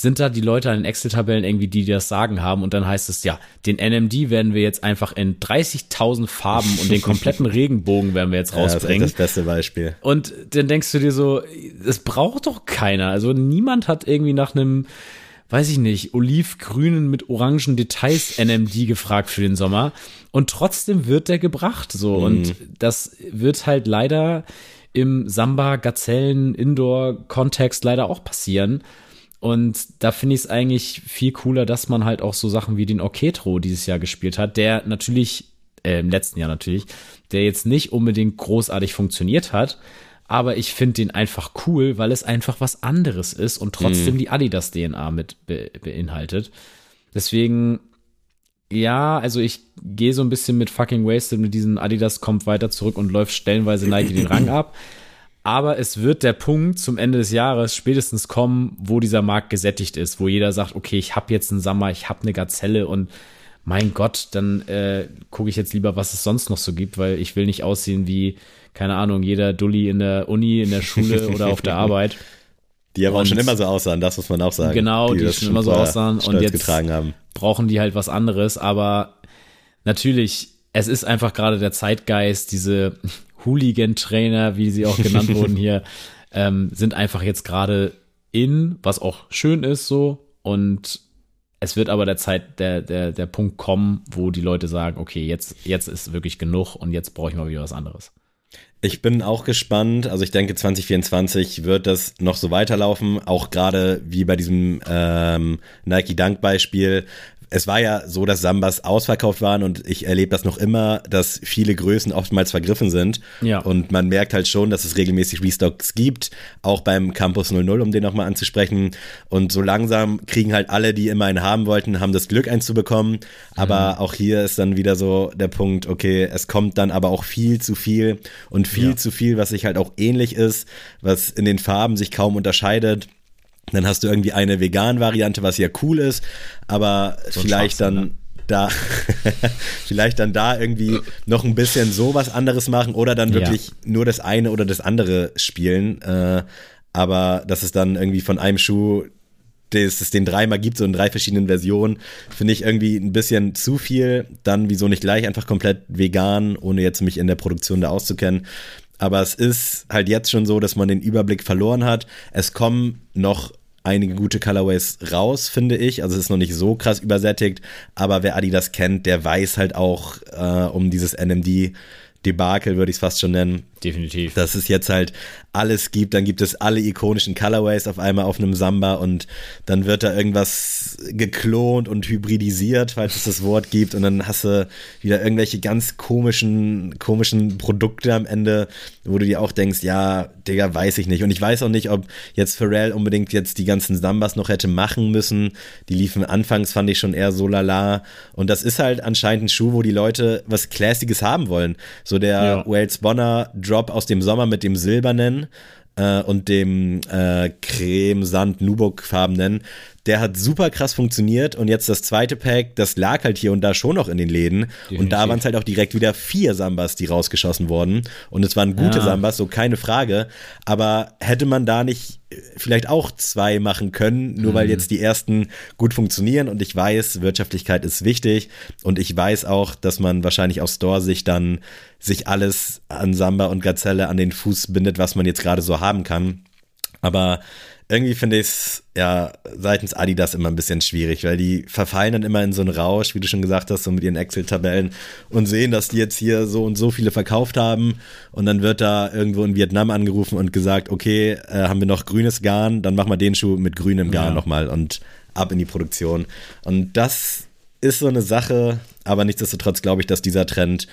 sind da die Leute an den Excel-Tabellen irgendwie, die das Sagen haben und dann heißt es, ja, den NMD werden wir jetzt einfach in 30.000 Farben und den kompletten Regenbogen werden wir jetzt rausbringen. Ja, das ist das beste Beispiel. Und dann denkst du dir so, es braucht doch keiner. Also niemand hat irgendwie nach einem weiß ich nicht, olivgrünen mit orangen Details NMD gefragt für den Sommer. Und trotzdem wird der gebracht, so. Mhm. Und das wird halt leider im Samba, Gazellen, Indoor-Kontext leider auch passieren. Und da finde ich es eigentlich viel cooler, dass man halt auch so Sachen wie den Orketro dieses Jahr gespielt hat, der natürlich, äh, im letzten Jahr natürlich, der jetzt nicht unbedingt großartig funktioniert hat, aber ich finde den einfach cool, weil es einfach was anderes ist und trotzdem mhm. die Adidas DNA mit be beinhaltet. Deswegen, ja, also ich gehe so ein bisschen mit fucking Wasted mit diesem Adidas kommt weiter zurück und läuft stellenweise Nike den Rang ab. Aber es wird der Punkt zum Ende des Jahres spätestens kommen, wo dieser Markt gesättigt ist, wo jeder sagt, okay, ich habe jetzt einen Sommer, ich habe eine Gazelle und mein Gott, dann äh, gucke ich jetzt lieber, was es sonst noch so gibt, weil ich will nicht aussehen wie keine Ahnung, jeder Dulli in der Uni, in der Schule oder auf der Arbeit. Die aber und, auch schon immer so aussahen, das muss man auch sagen. Genau, die, die schon immer so aussahen und jetzt getragen haben. brauchen die halt was anderes, aber natürlich, es ist einfach gerade der Zeitgeist, diese Hooligan-Trainer, wie sie auch genannt wurden hier, ähm, sind einfach jetzt gerade in, was auch schön ist so und es wird aber der Zeit, der, der, der Punkt kommen, wo die Leute sagen, okay, jetzt, jetzt ist wirklich genug und jetzt brauche ich mal wieder was anderes. Ich bin auch gespannt. Also ich denke, 2024 wird das noch so weiterlaufen. Auch gerade wie bei diesem ähm, Nike Dunk Beispiel es war ja so, dass Sambas ausverkauft waren und ich erlebe das noch immer, dass viele Größen oftmals vergriffen sind. Ja. Und man merkt halt schon, dass es regelmäßig Restocks gibt, auch beim Campus 00, um den nochmal anzusprechen. Und so langsam kriegen halt alle, die immer einen haben wollten, haben das Glück, einen zu bekommen. Aber mhm. auch hier ist dann wieder so der Punkt, okay, es kommt dann aber auch viel zu viel und viel ja. zu viel, was sich halt auch ähnlich ist, was in den Farben sich kaum unterscheidet. Dann hast du irgendwie eine Vegan-Variante, was ja cool ist, aber so vielleicht dann ne? da vielleicht dann da irgendwie noch ein bisschen so was anderes machen oder dann wirklich ja. nur das eine oder das andere spielen. Äh, aber dass es dann irgendwie von einem Schuh dass es den dreimal gibt, so in drei verschiedenen Versionen, finde ich irgendwie ein bisschen zu viel. Dann wieso nicht gleich einfach komplett vegan, ohne jetzt mich in der Produktion da auszukennen. Aber es ist halt jetzt schon so, dass man den Überblick verloren hat. Es kommen noch einige gute Colorways raus, finde ich. Also es ist noch nicht so krass übersättigt, aber wer Adidas kennt, der weiß halt auch äh, um dieses NMD Debakel, würde ich es fast schon nennen. Definitiv. Dass es jetzt halt alles gibt, dann gibt es alle ikonischen Colorways auf einmal auf einem Samba und dann wird da irgendwas geklont und hybridisiert, falls es das Wort gibt und dann hast du wieder irgendwelche ganz komischen, komischen Produkte am Ende, wo du dir auch denkst, ja, Digga, weiß ich nicht. Und ich weiß auch nicht, ob jetzt Pharrell unbedingt jetzt die ganzen Sambas noch hätte machen müssen. Die liefen anfangs, fand ich schon eher so lala. Und das ist halt anscheinend ein Schuh, wo die Leute was Classiges haben wollen. So der ja. Wales Bonner Drop aus dem Sommer mit dem Silbernen äh, und dem äh, Creme Sand Nubok farbenen, der hat super krass funktioniert und jetzt das zweite Pack, das lag halt hier und da schon noch in den Läden Definitiv. und da waren es halt auch direkt wieder vier Sambas, die rausgeschossen wurden und es waren gute ja. Sambas, so keine Frage, aber hätte man da nicht vielleicht auch zwei machen können, nur mhm. weil jetzt die ersten gut funktionieren und ich weiß, Wirtschaftlichkeit ist wichtig und ich weiß auch, dass man wahrscheinlich auf Store sich dann sich alles an Samba und Gazelle an den Fuß bindet, was man jetzt gerade so haben kann. Aber irgendwie finde ich es ja seitens Adidas immer ein bisschen schwierig, weil die verfallen dann immer in so einen Rausch, wie du schon gesagt hast, so mit ihren Excel-Tabellen und sehen, dass die jetzt hier so und so viele verkauft haben und dann wird da irgendwo in Vietnam angerufen und gesagt, okay, äh, haben wir noch grünes Garn, dann machen wir den Schuh mit grünem Garn ja. nochmal und ab in die Produktion. Und das ist so eine Sache, aber nichtsdestotrotz glaube ich, dass dieser Trend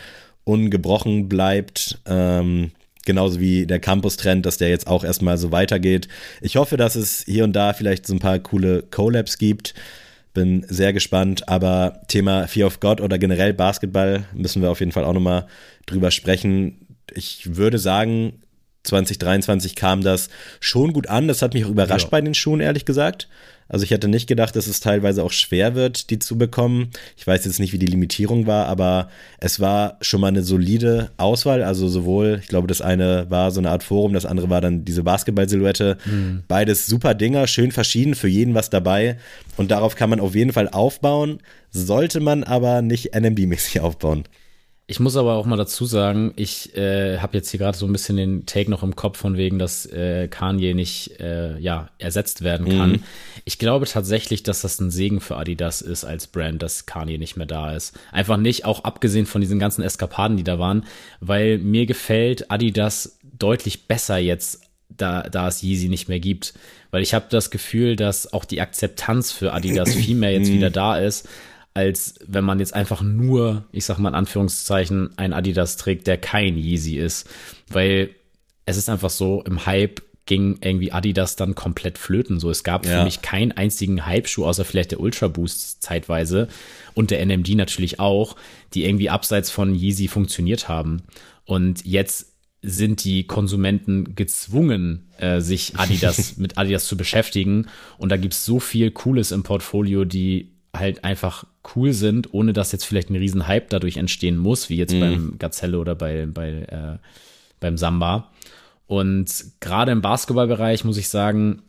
ungebrochen bleibt. Ähm, genauso wie der Campus-Trend, dass der jetzt auch erstmal so weitergeht. Ich hoffe, dass es hier und da vielleicht so ein paar coole Collabs gibt. Bin sehr gespannt, aber Thema Fear of God oder generell Basketball müssen wir auf jeden Fall auch nochmal drüber sprechen. Ich würde sagen, 2023 kam das schon gut an. Das hat mich auch überrascht ja. bei den Schuhen, ehrlich gesagt. Also ich hätte nicht gedacht, dass es teilweise auch schwer wird, die zu bekommen. Ich weiß jetzt nicht, wie die Limitierung war, aber es war schon mal eine solide Auswahl. Also sowohl, ich glaube, das eine war so eine Art Forum, das andere war dann diese Basketball-Silhouette. Mhm. Beides super Dinger, schön verschieden, für jeden was dabei. Und darauf kann man auf jeden Fall aufbauen, sollte man aber nicht NMD-mäßig aufbauen. Ich muss aber auch mal dazu sagen, ich äh, habe jetzt hier gerade so ein bisschen den Take noch im Kopf von wegen, dass äh, Kanye nicht äh, ja ersetzt werden kann. Mhm. Ich glaube tatsächlich, dass das ein Segen für Adidas ist als Brand, dass Kanye nicht mehr da ist. Einfach nicht, auch abgesehen von diesen ganzen Eskapaden, die da waren, weil mir gefällt Adidas deutlich besser jetzt, da, da es Yeezy nicht mehr gibt. Weil ich habe das Gefühl, dass auch die Akzeptanz für Adidas viel mehr jetzt wieder da ist als wenn man jetzt einfach nur, ich sag mal in Anführungszeichen, ein Adidas trägt, der kein Yeezy ist. Weil es ist einfach so, im Hype ging irgendwie Adidas dann komplett flöten. So, es gab ja. für mich keinen einzigen Hype-Schuh, außer vielleicht der Ultra Boost zeitweise und der NMD natürlich auch, die irgendwie abseits von Yeezy funktioniert haben. Und jetzt sind die Konsumenten gezwungen, äh, sich Adidas mit Adidas zu beschäftigen. Und da gibt's so viel Cooles im Portfolio, die halt einfach cool sind, ohne dass jetzt vielleicht ein riesen Hype dadurch entstehen muss, wie jetzt mhm. beim Gazelle oder bei, bei, äh, beim Samba. Und gerade im Basketballbereich muss ich sagen,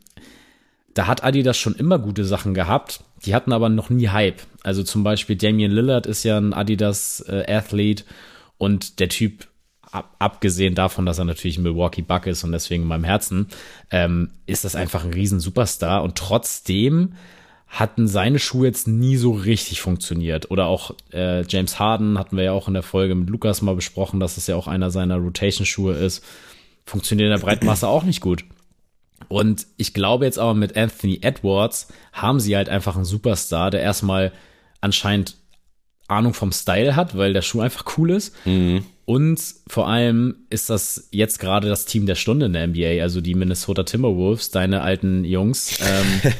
da hat Adidas schon immer gute Sachen gehabt. Die hatten aber noch nie Hype. Also zum Beispiel Damian Lillard ist ja ein Adidas-Athlet äh, und der Typ, ab, abgesehen davon, dass er natürlich ein Milwaukee Buck ist und deswegen in meinem Herzen, ähm, ist das einfach ein riesen Superstar und trotzdem hatten seine Schuhe jetzt nie so richtig funktioniert. Oder auch äh, James Harden hatten wir ja auch in der Folge mit Lukas mal besprochen, dass es ja auch einer seiner Rotation-Schuhe ist. Funktioniert in der Breitmasse auch nicht gut. Und ich glaube jetzt aber mit Anthony Edwards haben sie halt einfach einen Superstar, der erstmal anscheinend Ahnung vom Style hat, weil der Schuh einfach cool ist. Mhm. Und vor allem ist das jetzt gerade das Team der Stunde in der NBA, also die Minnesota Timberwolves, deine alten Jungs, ähm,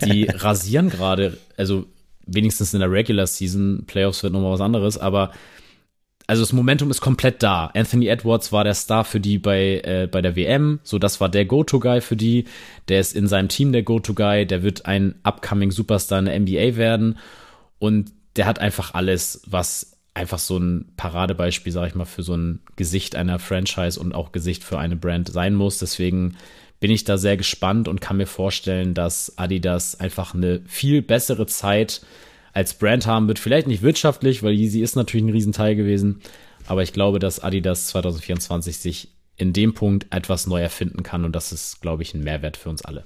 die rasieren gerade, also wenigstens in der Regular Season, Playoffs wird nochmal was anderes, aber also das Momentum ist komplett da. Anthony Edwards war der Star für die bei, äh, bei der WM, so das war der Go-To-Guy für die. Der ist in seinem Team der Go-To-Guy, der wird ein upcoming Superstar in der NBA werden und der hat einfach alles, was einfach so ein Paradebeispiel, sag ich mal, für so ein Gesicht einer Franchise und auch Gesicht für eine Brand sein muss. Deswegen bin ich da sehr gespannt und kann mir vorstellen, dass Adidas einfach eine viel bessere Zeit als Brand haben wird. Vielleicht nicht wirtschaftlich, weil Yeezy ist natürlich ein Riesenteil gewesen. Aber ich glaube, dass Adidas 2024 sich in dem Punkt etwas neu erfinden kann. Und das ist, glaube ich, ein Mehrwert für uns alle.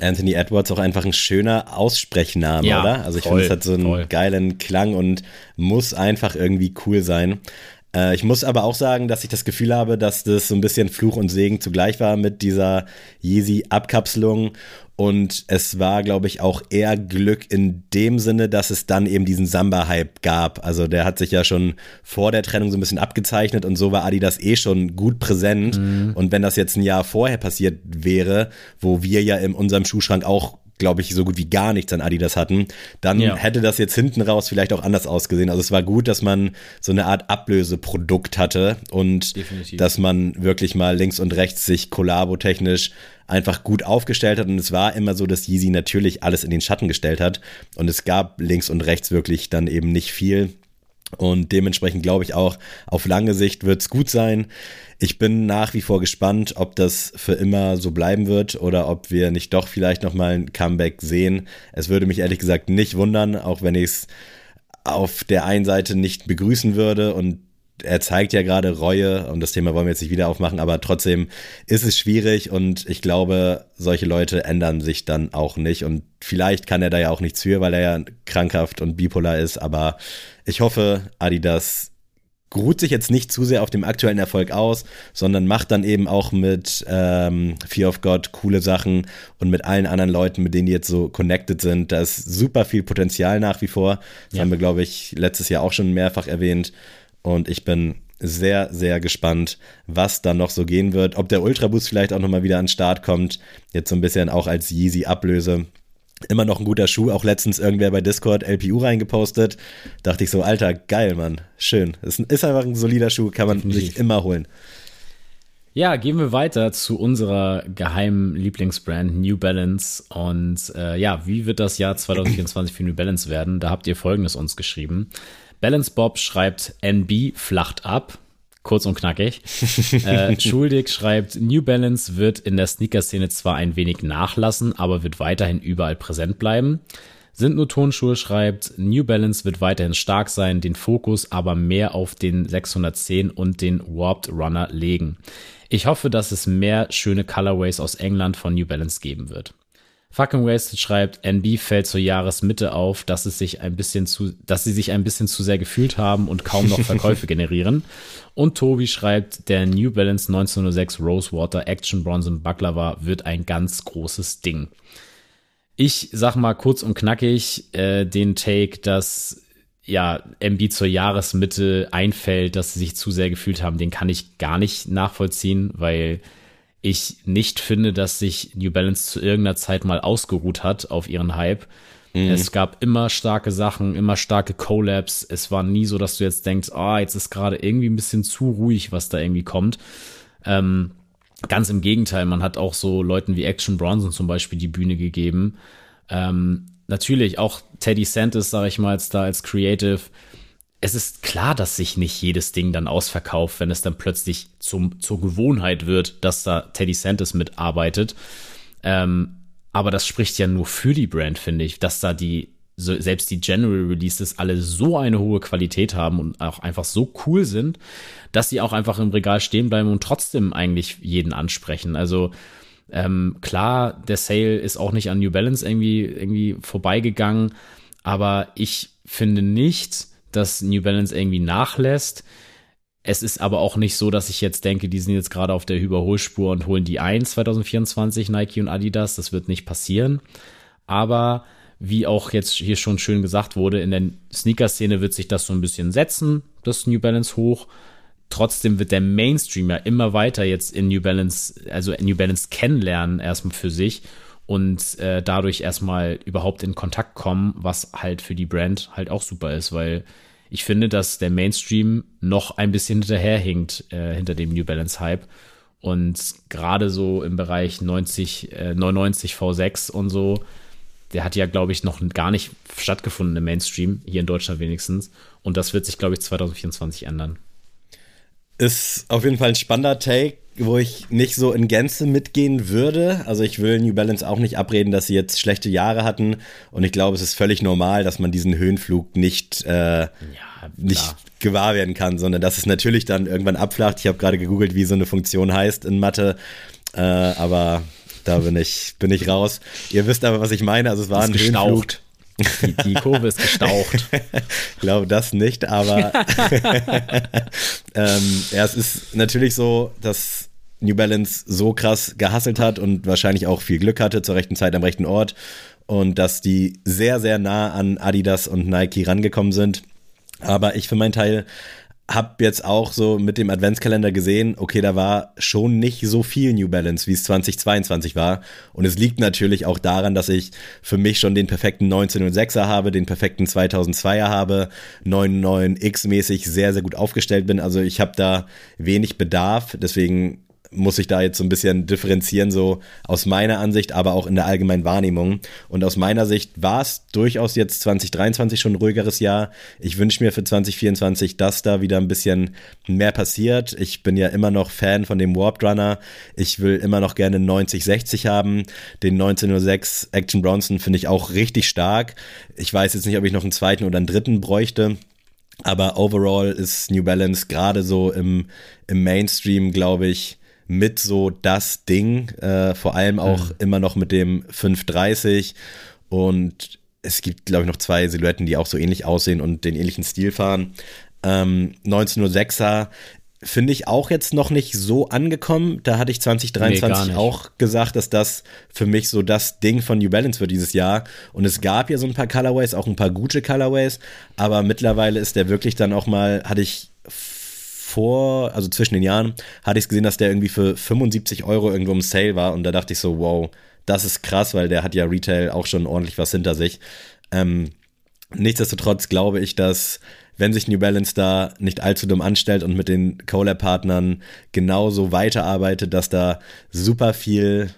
Anthony Edwards auch einfach ein schöner Aussprechname, ja, oder? Also ich finde, es hat so einen voll. geilen Klang und muss einfach irgendwie cool sein. Äh, ich muss aber auch sagen, dass ich das Gefühl habe, dass das so ein bisschen Fluch und Segen zugleich war mit dieser Yeezy-Abkapselung und es war, glaube ich, auch eher Glück in dem Sinne, dass es dann eben diesen Samba-Hype gab. Also der hat sich ja schon vor der Trennung so ein bisschen abgezeichnet und so war Adidas eh schon gut präsent. Mhm. Und wenn das jetzt ein Jahr vorher passiert wäre, wo wir ja in unserem Schuhschrank auch glaube ich, so gut wie gar nichts an Adidas hatten, dann ja. hätte das jetzt hinten raus vielleicht auch anders ausgesehen. Also es war gut, dass man so eine Art Ablöseprodukt hatte und Definitiv. dass man wirklich mal links und rechts sich kollabotechnisch einfach gut aufgestellt hat. Und es war immer so, dass Yeezy natürlich alles in den Schatten gestellt hat. Und es gab links und rechts wirklich dann eben nicht viel. Und dementsprechend glaube ich auch, auf lange Sicht wird es gut sein. Ich bin nach wie vor gespannt, ob das für immer so bleiben wird oder ob wir nicht doch vielleicht nochmal ein Comeback sehen. Es würde mich ehrlich gesagt nicht wundern, auch wenn ich es auf der einen Seite nicht begrüßen würde und er zeigt ja gerade Reue und das Thema wollen wir jetzt nicht wieder aufmachen, aber trotzdem ist es schwierig und ich glaube, solche Leute ändern sich dann auch nicht und vielleicht kann er da ja auch nichts für, weil er ja krankhaft und bipolar ist, aber ich hoffe, Adidas ruht sich jetzt nicht zu sehr auf dem aktuellen Erfolg aus, sondern macht dann eben auch mit ähm, Fear of God coole Sachen und mit allen anderen Leuten, mit denen die jetzt so connected sind. Da ist super viel Potenzial nach wie vor. Das ja. haben wir, glaube ich, letztes Jahr auch schon mehrfach erwähnt. Und ich bin sehr, sehr gespannt, was da noch so gehen wird. Ob der Ultra Boost vielleicht auch nochmal wieder an den Start kommt. Jetzt so ein bisschen auch als Yeezy-Ablöse. Immer noch ein guter Schuh. Auch letztens irgendwer bei Discord LPU reingepostet. Dachte ich so, Alter, geil, Mann. Schön. Es ist einfach ein solider Schuh, kann man Definitiv. sich immer holen. Ja, gehen wir weiter zu unserer geheimen Lieblingsbrand New Balance. Und äh, ja, wie wird das Jahr 2024 für New Balance werden? Da habt ihr Folgendes uns geschrieben. Balance Bob schreibt, NB flacht ab. Kurz und knackig. äh, Schuldig schreibt, New Balance wird in der Sneaker-Szene zwar ein wenig nachlassen, aber wird weiterhin überall präsent bleiben. Sind nur Tonschuhe schreibt, New Balance wird weiterhin stark sein, den Fokus aber mehr auf den 610 und den Warped Runner legen. Ich hoffe, dass es mehr schöne Colorways aus England von New Balance geben wird. Fucking Wasted schreibt, NB fällt zur Jahresmitte auf, dass es sich ein bisschen zu, dass sie sich ein bisschen zu sehr gefühlt haben und kaum noch Verkäufe generieren. Und Tobi schreibt, der New Balance 1906 Rosewater Action Bronze Baklava wird ein ganz großes Ding. Ich sag mal kurz und knackig äh, den Take, dass ja MB zur Jahresmitte einfällt, dass sie sich zu sehr gefühlt haben, den kann ich gar nicht nachvollziehen, weil ich nicht finde, dass sich New Balance zu irgendeiner Zeit mal ausgeruht hat auf ihren Hype. Mhm. Es gab immer starke Sachen, immer starke Collabs. Es war nie so, dass du jetzt denkst, ah, oh, jetzt ist gerade irgendwie ein bisschen zu ruhig, was da irgendwie kommt. Ähm, ganz im Gegenteil, man hat auch so Leuten wie Action Bronson zum Beispiel die Bühne gegeben. Ähm, natürlich auch Teddy Santis, sage ich mal, als da als Creative es ist klar, dass sich nicht jedes Ding dann ausverkauft, wenn es dann plötzlich zum, zur Gewohnheit wird, dass da Teddy Santis mitarbeitet. Ähm, aber das spricht ja nur für die Brand, finde ich, dass da die, so, selbst die General Releases alle so eine hohe Qualität haben und auch einfach so cool sind, dass sie auch einfach im Regal stehen bleiben und trotzdem eigentlich jeden ansprechen. Also, ähm, klar, der Sale ist auch nicht an New Balance irgendwie, irgendwie vorbeigegangen, aber ich finde nicht, dass New Balance irgendwie nachlässt. Es ist aber auch nicht so, dass ich jetzt denke, die sind jetzt gerade auf der Überholspur und holen die ein 2024, Nike und Adidas. Das wird nicht passieren. Aber wie auch jetzt hier schon schön gesagt wurde, in der Sneaker-Szene wird sich das so ein bisschen setzen, das New Balance hoch. Trotzdem wird der Mainstream ja immer weiter jetzt in New Balance, also New Balance kennenlernen, erstmal für sich und äh, dadurch erstmal überhaupt in Kontakt kommen, was halt für die Brand halt auch super ist, weil ich finde, dass der Mainstream noch ein bisschen hinterherhinkt äh, hinter dem New Balance Hype und gerade so im Bereich 90, äh, 99 V6 und so, der hat ja, glaube ich, noch gar nicht stattgefunden im Mainstream, hier in Deutschland wenigstens. Und das wird sich, glaube ich, 2024 ändern. Ist auf jeden Fall ein spannender Take, wo ich nicht so in Gänze mitgehen würde. Also ich will New Balance auch nicht abreden, dass sie jetzt schlechte Jahre hatten. Und ich glaube, es ist völlig normal, dass man diesen Höhenflug nicht, äh, ja, nicht gewahr werden kann, sondern dass es natürlich dann irgendwann abflacht. Ich habe gerade gegoogelt, wie so eine Funktion heißt in Mathe. Äh, aber da bin ich, bin ich raus. Ihr wisst aber, was ich meine. Also es war ein Höhenflug. Die, die Kurve ist gestaucht. ich glaube das nicht, aber ähm, ja, es ist natürlich so, dass New Balance so krass gehasselt hat und wahrscheinlich auch viel Glück hatte zur rechten Zeit am rechten Ort und dass die sehr, sehr nah an Adidas und Nike rangekommen sind. Aber ich für meinen Teil habe jetzt auch so mit dem Adventskalender gesehen, okay, da war schon nicht so viel New Balance, wie es 2022 war. Und es liegt natürlich auch daran, dass ich für mich schon den perfekten 1906er habe, den perfekten 2002er habe, 99X-mäßig sehr, sehr gut aufgestellt bin. Also ich habe da wenig Bedarf. Deswegen muss ich da jetzt so ein bisschen differenzieren, so aus meiner Ansicht, aber auch in der allgemeinen Wahrnehmung. Und aus meiner Sicht war es durchaus jetzt 2023 schon ein ruhigeres Jahr. Ich wünsche mir für 2024, dass da wieder ein bisschen mehr passiert. Ich bin ja immer noch Fan von dem Warped Runner. Ich will immer noch gerne 9060 haben. Den 1906 Action Bronson finde ich auch richtig stark. Ich weiß jetzt nicht, ob ich noch einen zweiten oder einen dritten bräuchte. Aber overall ist New Balance gerade so im, im Mainstream, glaube ich, mit so das Ding, äh, vor allem auch mhm. immer noch mit dem 530 und es gibt, glaube ich, noch zwei Silhouetten, die auch so ähnlich aussehen und den ähnlichen Stil fahren. Ähm, 1906er finde ich auch jetzt noch nicht so angekommen. Da hatte ich 2023 nee, auch gesagt, dass das für mich so das Ding von New Balance wird dieses Jahr. Und es gab ja so ein paar Colorways, auch ein paar gute Colorways, aber mittlerweile ist der wirklich dann auch mal, hatte ich vor, also zwischen den Jahren, hatte ich gesehen, dass der irgendwie für 75 Euro irgendwo im Sale war und da dachte ich so, wow, das ist krass, weil der hat ja Retail auch schon ordentlich was hinter sich. Ähm, nichtsdestotrotz glaube ich, dass wenn sich New Balance da nicht allzu dumm anstellt und mit den Collab-Partnern genauso weiterarbeitet, dass da super viel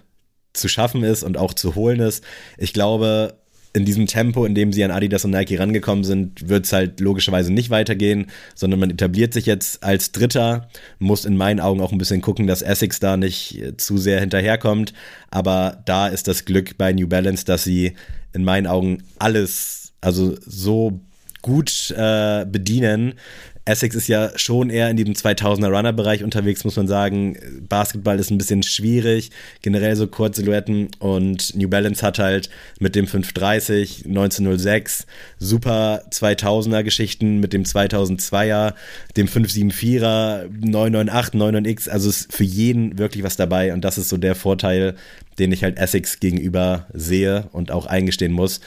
zu schaffen ist und auch zu holen ist. Ich glaube, in diesem Tempo, in dem sie an Adidas und Nike rangekommen sind, wird es halt logischerweise nicht weitergehen, sondern man etabliert sich jetzt als Dritter, muss in meinen Augen auch ein bisschen gucken, dass Essex da nicht zu sehr hinterherkommt. Aber da ist das Glück bei New Balance, dass sie in meinen Augen alles, also so gut äh, bedienen, Essex ist ja schon eher in diesem 2000er Runner-Bereich unterwegs, muss man sagen. Basketball ist ein bisschen schwierig, generell so Kurzsilhouetten und New Balance hat halt mit dem 530, 1906 super 2000er Geschichten mit dem 2002er, dem 574er, 998, 99X, also ist für jeden wirklich was dabei und das ist so der Vorteil, den ich halt Essex gegenüber sehe und auch eingestehen muss.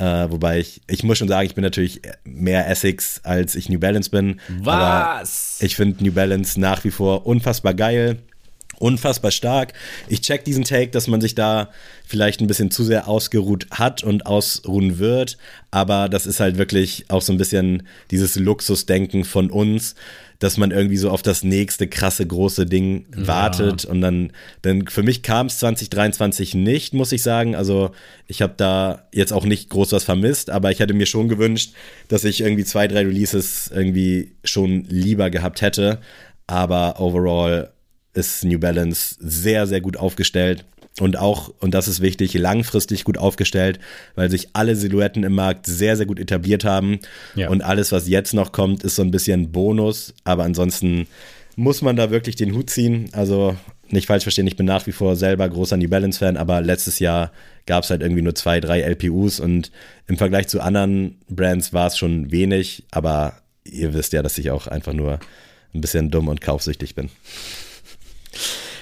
Äh, wobei ich, ich muss schon sagen, ich bin natürlich mehr Essex, als ich New Balance bin. Was? ich finde New Balance nach wie vor unfassbar geil unfassbar stark. Ich check diesen Take, dass man sich da vielleicht ein bisschen zu sehr ausgeruht hat und ausruhen wird, aber das ist halt wirklich auch so ein bisschen dieses Luxusdenken von uns, dass man irgendwie so auf das nächste krasse große Ding wartet ja. und dann, dann für mich kam es 2023 nicht, muss ich sagen. Also ich habe da jetzt auch nicht groß was vermisst, aber ich hätte mir schon gewünscht, dass ich irgendwie zwei, drei Releases irgendwie schon lieber gehabt hätte. Aber overall ist New Balance sehr, sehr gut aufgestellt und auch, und das ist wichtig, langfristig gut aufgestellt, weil sich alle Silhouetten im Markt sehr, sehr gut etabliert haben. Ja. Und alles, was jetzt noch kommt, ist so ein bisschen Bonus, aber ansonsten muss man da wirklich den Hut ziehen. Also nicht falsch verstehen, ich bin nach wie vor selber großer New Balance-Fan, aber letztes Jahr gab es halt irgendwie nur zwei, drei LPUs und im Vergleich zu anderen Brands war es schon wenig, aber ihr wisst ja, dass ich auch einfach nur ein bisschen dumm und kaufsüchtig bin.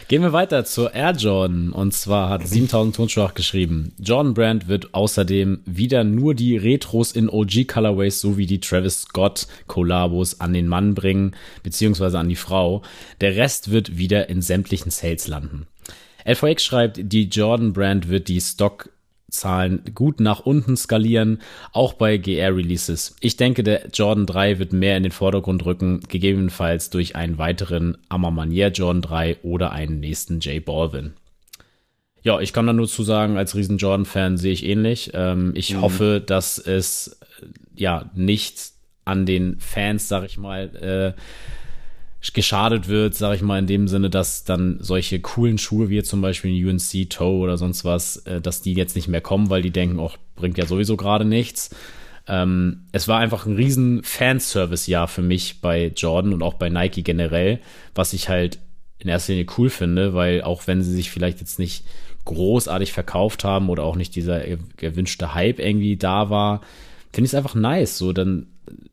Gehen wir weiter zur Air Jordan. Und zwar hat 7000 Tonschuhe geschrieben. Jordan Brand wird außerdem wieder nur die Retros in OG Colorways sowie die Travis Scott Kollabos an den Mann bringen, beziehungsweise an die Frau. Der Rest wird wieder in sämtlichen Sales landen. LVX schreibt, die Jordan Brand wird die Stock Zahlen gut nach unten skalieren, auch bei GR-Releases. Ich denke, der Jordan 3 wird mehr in den Vordergrund rücken, gegebenenfalls durch einen weiteren Ammermanier Jordan 3 oder einen nächsten J Balvin. Ja, ich kann da nur zu sagen, als riesen Jordan-Fan sehe ich ähnlich. Ähm, ich mhm. hoffe, dass es äh, ja nicht an den Fans, sag ich mal, äh, geschadet wird, sage ich mal, in dem Sinne, dass dann solche coolen Schuhe wie zum Beispiel UNC Toe oder sonst was, äh, dass die jetzt nicht mehr kommen, weil die denken, auch bringt ja sowieso gerade nichts. Ähm, es war einfach ein riesen Fanservice-Jahr für mich bei Jordan und auch bei Nike generell, was ich halt in erster Linie cool finde, weil auch wenn sie sich vielleicht jetzt nicht großartig verkauft haben oder auch nicht dieser gewünschte Hype irgendwie da war, finde ich es einfach nice. So, dann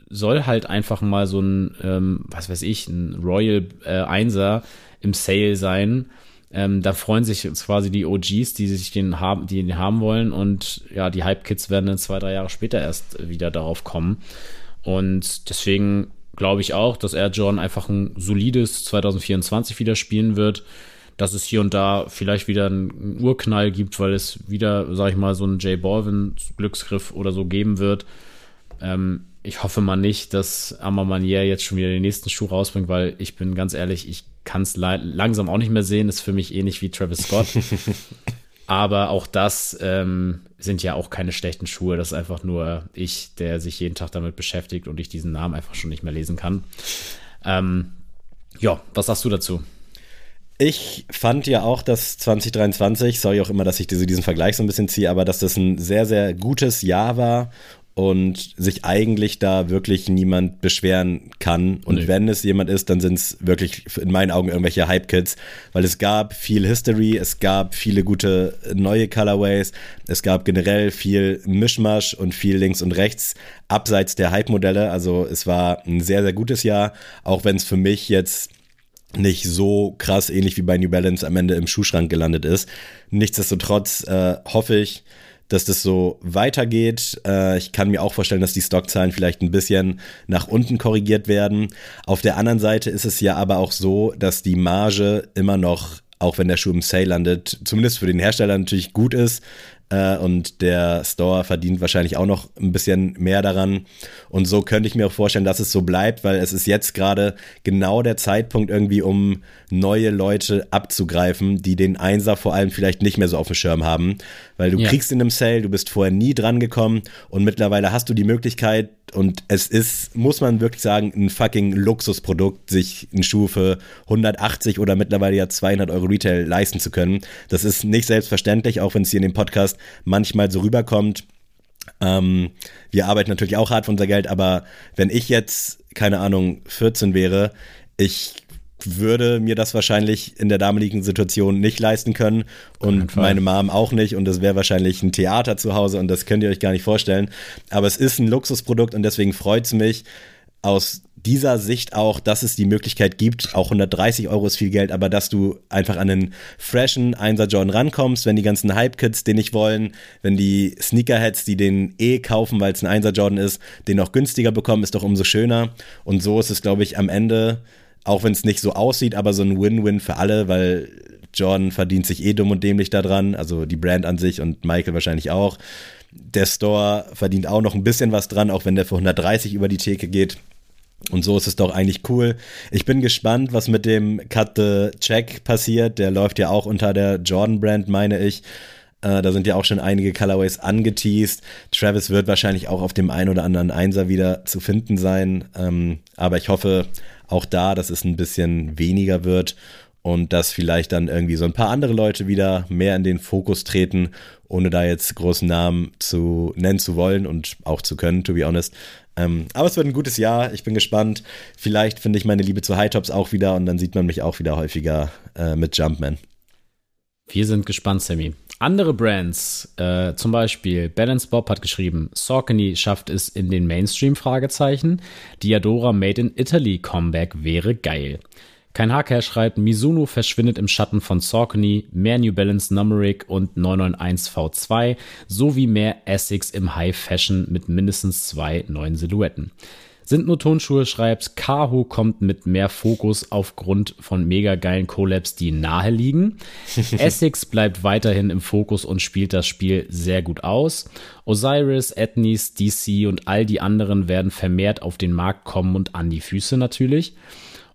soll halt einfach mal so ein, ähm, was weiß ich, ein Royal äh, Einser im Sale sein. Ähm, da freuen sich jetzt quasi die OGs, die sich den haben, die ihn haben wollen und ja, die Hype-Kids werden dann zwei, drei Jahre später erst wieder darauf kommen. Und deswegen glaube ich auch, dass Air Jordan einfach ein solides 2024 wieder spielen wird. Dass es hier und da vielleicht wieder einen Urknall gibt, weil es wieder, sag ich mal, so einen Jay Balvin Glücksgriff oder so geben wird. Ähm, ich hoffe mal nicht, dass Amamanier jetzt schon wieder den nächsten Schuh rausbringt, weil ich bin ganz ehrlich, ich kann es langsam auch nicht mehr sehen. Ist für mich ähnlich wie Travis Scott. Aber auch das ähm, sind ja auch keine schlechten Schuhe. Das ist einfach nur ich, der sich jeden Tag damit beschäftigt und ich diesen Namen einfach schon nicht mehr lesen kann. Ähm, ja, was sagst du dazu? Ich fand ja auch, dass 2023, sorry auch immer, dass ich diese, diesen Vergleich so ein bisschen ziehe, aber dass das ein sehr, sehr gutes Jahr war und sich eigentlich da wirklich niemand beschweren kann. Und nee. wenn es jemand ist, dann sind es wirklich in meinen Augen irgendwelche Hype-Kids, weil es gab viel History, es gab viele gute neue Colorways, es gab generell viel Mischmasch und viel links und rechts, abseits der Hype-Modelle. Also es war ein sehr, sehr gutes Jahr, auch wenn es für mich jetzt nicht so krass ähnlich wie bei New Balance am Ende im Schuhschrank gelandet ist. Nichtsdestotrotz äh, hoffe ich, dass das so weitergeht. Äh, ich kann mir auch vorstellen, dass die Stockzahlen vielleicht ein bisschen nach unten korrigiert werden. Auf der anderen Seite ist es ja aber auch so, dass die Marge immer noch auch wenn der Schuh im Sale landet, zumindest für den Hersteller natürlich gut ist, äh, und der Store verdient wahrscheinlich auch noch ein bisschen mehr daran. Und so könnte ich mir auch vorstellen, dass es so bleibt, weil es ist jetzt gerade genau der Zeitpunkt irgendwie, um neue Leute abzugreifen, die den Einser vor allem vielleicht nicht mehr so auf dem Schirm haben. Weil du ja. kriegst in einem Sale, du bist vorher nie dran gekommen und mittlerweile hast du die Möglichkeit, und es ist, muss man wirklich sagen, ein fucking Luxusprodukt, sich einen Schuh für 180 oder mittlerweile ja 200 Euro Retail leisten zu können. Das ist nicht selbstverständlich, auch wenn es hier in dem Podcast manchmal so rüberkommt. Ähm, wir arbeiten natürlich auch hart für unser Geld, aber wenn ich jetzt, keine Ahnung, 14 wäre, ich würde mir das wahrscheinlich in der damaligen Situation nicht leisten können und meine Mom auch nicht und das wäre wahrscheinlich ein Theater zu Hause und das könnt ihr euch gar nicht vorstellen. Aber es ist ein Luxusprodukt und deswegen freut es mich aus dieser Sicht auch, dass es die Möglichkeit gibt, auch 130 Euro ist viel Geld, aber dass du einfach an einen freshen 1er Jordan rankommst, wenn die ganzen Hype-Kids den nicht wollen, wenn die Sneakerheads, die den eh kaufen, weil es ein 1er Jordan ist, den noch günstiger bekommen, ist doch umso schöner. Und so ist es, glaube ich, am Ende auch wenn es nicht so aussieht, aber so ein Win-Win für alle, weil Jordan verdient sich eh dumm und dämlich daran, also die Brand an sich und Michael wahrscheinlich auch. Der Store verdient auch noch ein bisschen was dran, auch wenn der für 130 über die Theke geht. Und so ist es doch eigentlich cool. Ich bin gespannt, was mit dem Cut the Check passiert. Der läuft ja auch unter der Jordan Brand, meine ich. Äh, da sind ja auch schon einige Colorways angeteased. Travis wird wahrscheinlich auch auf dem einen oder anderen Einser wieder zu finden sein. Ähm, aber ich hoffe, auch da, dass es ein bisschen weniger wird und dass vielleicht dann irgendwie so ein paar andere Leute wieder mehr in den Fokus treten, ohne da jetzt großen Namen zu nennen zu wollen und auch zu können, to be honest. Ähm, aber es wird ein gutes Jahr, ich bin gespannt. Vielleicht finde ich meine Liebe zu High Tops auch wieder und dann sieht man mich auch wieder häufiger äh, mit Jumpman. Wir sind gespannt, Sammy. Andere Brands, äh, zum Beispiel Balance Bob hat geschrieben, Saucony schafft es in den Mainstream? Fragezeichen. Diadora Made in Italy Comeback wäre geil. Kein Hacker schreibt, Mizuno verschwindet im Schatten von Saucony, mehr New Balance Numeric und 991 V2 sowie mehr Essex im High Fashion mit mindestens zwei neuen Silhouetten. Sind nur Tonschuhe, schreibt, Kaho kommt mit mehr Fokus aufgrund von mega geilen Collabs, die nahe liegen. Essex bleibt weiterhin im Fokus und spielt das Spiel sehr gut aus. Osiris, Ethnies, DC und all die anderen werden vermehrt auf den Markt kommen und an die Füße natürlich.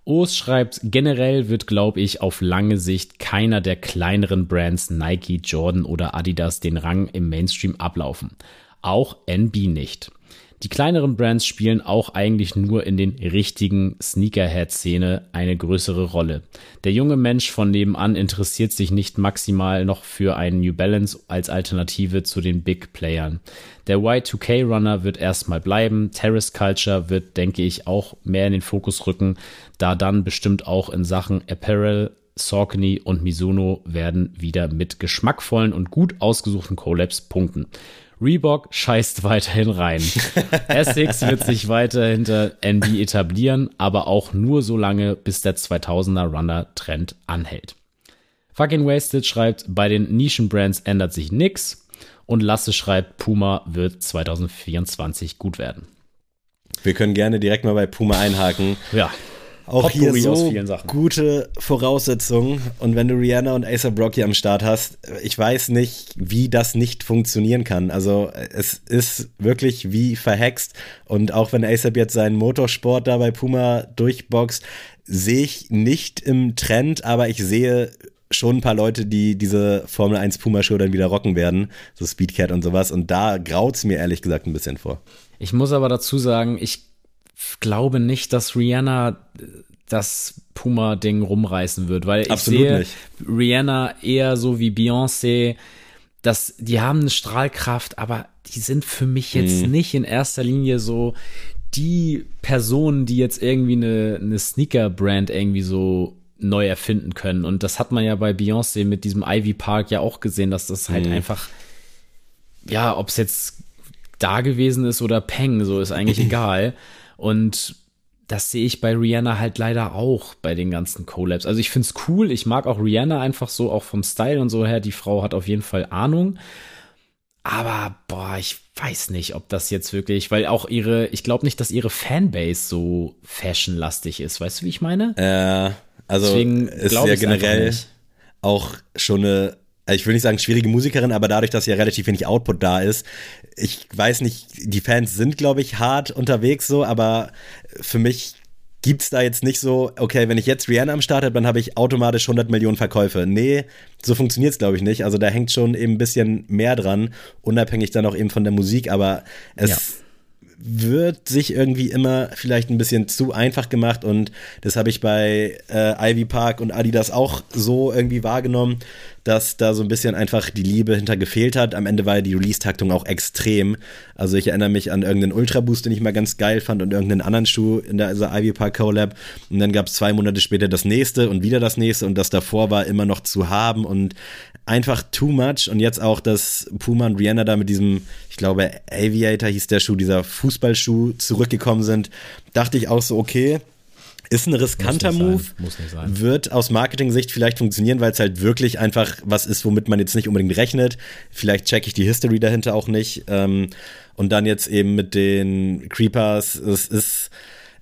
Oos schreibt, generell wird, glaube ich, auf lange Sicht keiner der kleineren Brands Nike, Jordan oder Adidas den Rang im Mainstream ablaufen. Auch NB nicht. Die kleineren Brands spielen auch eigentlich nur in den richtigen Sneakerhead-Szene eine größere Rolle. Der junge Mensch von nebenan interessiert sich nicht maximal noch für einen New Balance als Alternative zu den Big Playern. Der Y2K-Runner wird erstmal bleiben. Terrace Culture wird, denke ich, auch mehr in den Fokus rücken, da dann bestimmt auch in Sachen Apparel Saucony und Mizuno werden wieder mit geschmackvollen und gut ausgesuchten Collabs punkten. Reebok scheißt weiterhin rein. Essex wird sich weiter hinter NB etablieren, aber auch nur so lange, bis der 2000er Runner Trend anhält. Fucking Wasted schreibt, bei den Nischenbrands ändert sich nix und Lasse schreibt, Puma wird 2024 gut werden. Wir können gerne direkt mal bei Puma einhaken. Ja auch Potpourri hier so gute Voraussetzungen. Und wenn du Rihanna und Acer Brocky am Start hast, ich weiß nicht, wie das nicht funktionieren kann. Also es ist wirklich wie verhext. Und auch wenn ASAP jetzt seinen Motorsport da bei Puma durchboxt, sehe ich nicht im Trend, aber ich sehe schon ein paar Leute, die diese Formel 1 Puma Show dann wieder rocken werden, so Speedcat und sowas. Und da graut es mir ehrlich gesagt ein bisschen vor. Ich muss aber dazu sagen, ich glaube nicht, dass Rihanna das Puma-Ding rumreißen wird, weil ich Absolut sehe nicht. Rihanna eher so wie Beyoncé, dass die haben eine Strahlkraft, aber die sind für mich jetzt mhm. nicht in erster Linie so die Personen, die jetzt irgendwie eine, eine Sneaker-Brand irgendwie so neu erfinden können. Und das hat man ja bei Beyoncé mit diesem Ivy Park ja auch gesehen, dass das halt mhm. einfach, ja, ob es jetzt da gewesen ist oder Peng, so ist eigentlich egal. Und das sehe ich bei Rihanna halt leider auch bei den ganzen Collabs. Also ich finde es cool, ich mag auch Rihanna einfach so, auch vom Style und so her. Die Frau hat auf jeden Fall Ahnung. Aber, boah, ich weiß nicht, ob das jetzt wirklich, weil auch ihre, ich glaube nicht, dass ihre Fanbase so fashionlastig ist. Weißt du, wie ich meine? Äh, also Deswegen ist ja generell auch schon eine ich will nicht sagen schwierige Musikerin, aber dadurch, dass ja relativ wenig Output da ist, ich weiß nicht, die Fans sind, glaube ich, hart unterwegs so, aber für mich gibt's da jetzt nicht so, okay, wenn ich jetzt Rihanna am Start habe, dann habe ich automatisch 100 Millionen Verkäufe. Nee, so funktioniert's glaube ich nicht. Also da hängt schon eben ein bisschen mehr dran, unabhängig dann auch eben von der Musik, aber es ja wird sich irgendwie immer vielleicht ein bisschen zu einfach gemacht und das habe ich bei äh, Ivy Park und Adidas auch so irgendwie wahrgenommen, dass da so ein bisschen einfach die Liebe hinter gefehlt hat. Am Ende war die Release-Taktung auch extrem. Also ich erinnere mich an irgendeinen Ultra Boost, den ich mal ganz geil fand und irgendeinen anderen Schuh in der also Ivy Park Collab und dann gab es zwei Monate später das nächste und wieder das nächste und das davor war immer noch zu haben und einfach too much. Und jetzt auch, dass Puma und Rihanna da mit diesem, ich glaube, Aviator hieß der Schuh, dieser Fußballschuh zurückgekommen sind, dachte ich auch so, okay, ist ein riskanter Move. Wird aus Marketing-Sicht vielleicht funktionieren, weil es halt wirklich einfach was ist, womit man jetzt nicht unbedingt rechnet. Vielleicht checke ich die History dahinter auch nicht. Ähm, und dann jetzt eben mit den Creepers, es ist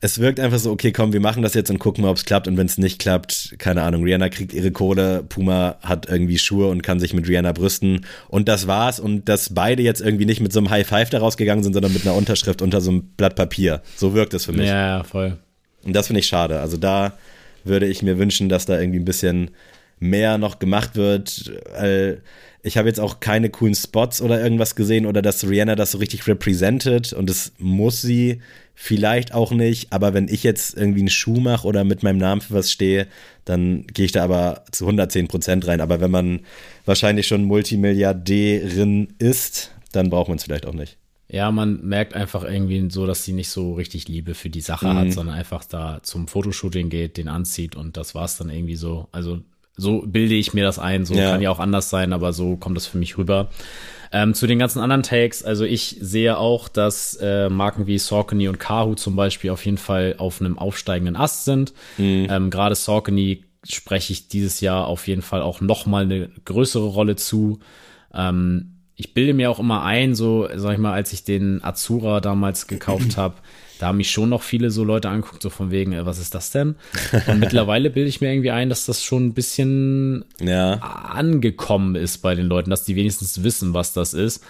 es wirkt einfach so, okay, komm, wir machen das jetzt und gucken mal, ob es klappt. Und wenn es nicht klappt, keine Ahnung, Rihanna kriegt ihre Kohle, Puma hat irgendwie Schuhe und kann sich mit Rihanna brüsten. Und das war's. Und dass beide jetzt irgendwie nicht mit so einem High Five da rausgegangen sind, sondern mit einer Unterschrift unter so einem Blatt Papier. So wirkt es für mich. Ja, voll. Und das finde ich schade. Also da würde ich mir wünschen, dass da irgendwie ein bisschen mehr noch gemacht wird. Ich habe jetzt auch keine coolen Spots oder irgendwas gesehen oder dass Rihanna das so richtig repräsentiert und das muss sie vielleicht auch nicht. Aber wenn ich jetzt irgendwie einen Schuh mache oder mit meinem Namen für was stehe, dann gehe ich da aber zu 110 Prozent rein. Aber wenn man wahrscheinlich schon Multimilliardärin ist, dann braucht man es vielleicht auch nicht. Ja, man merkt einfach irgendwie so, dass sie nicht so richtig Liebe für die Sache mhm. hat, sondern einfach da zum Fotoshooting geht, den anzieht und das war's dann irgendwie so. Also so bilde ich mir das ein. So ja. kann ja auch anders sein, aber so kommt das für mich rüber. Ähm, zu den ganzen anderen Takes, also ich sehe auch, dass äh, Marken wie Saucony und Kahu zum Beispiel auf jeden Fall auf einem aufsteigenden Ast sind. Mhm. Ähm, Gerade Saucony spreche ich dieses Jahr auf jeden Fall auch noch mal eine größere Rolle zu. Ähm, ich bilde mir auch immer ein, so sag ich mal, als ich den Azura damals gekauft habe, da haben mich schon noch viele so Leute angeguckt, so von wegen, äh, was ist das denn? Und mittlerweile bilde ich mir irgendwie ein, dass das schon ein bisschen ja. angekommen ist bei den Leuten, dass die wenigstens wissen, was das ist.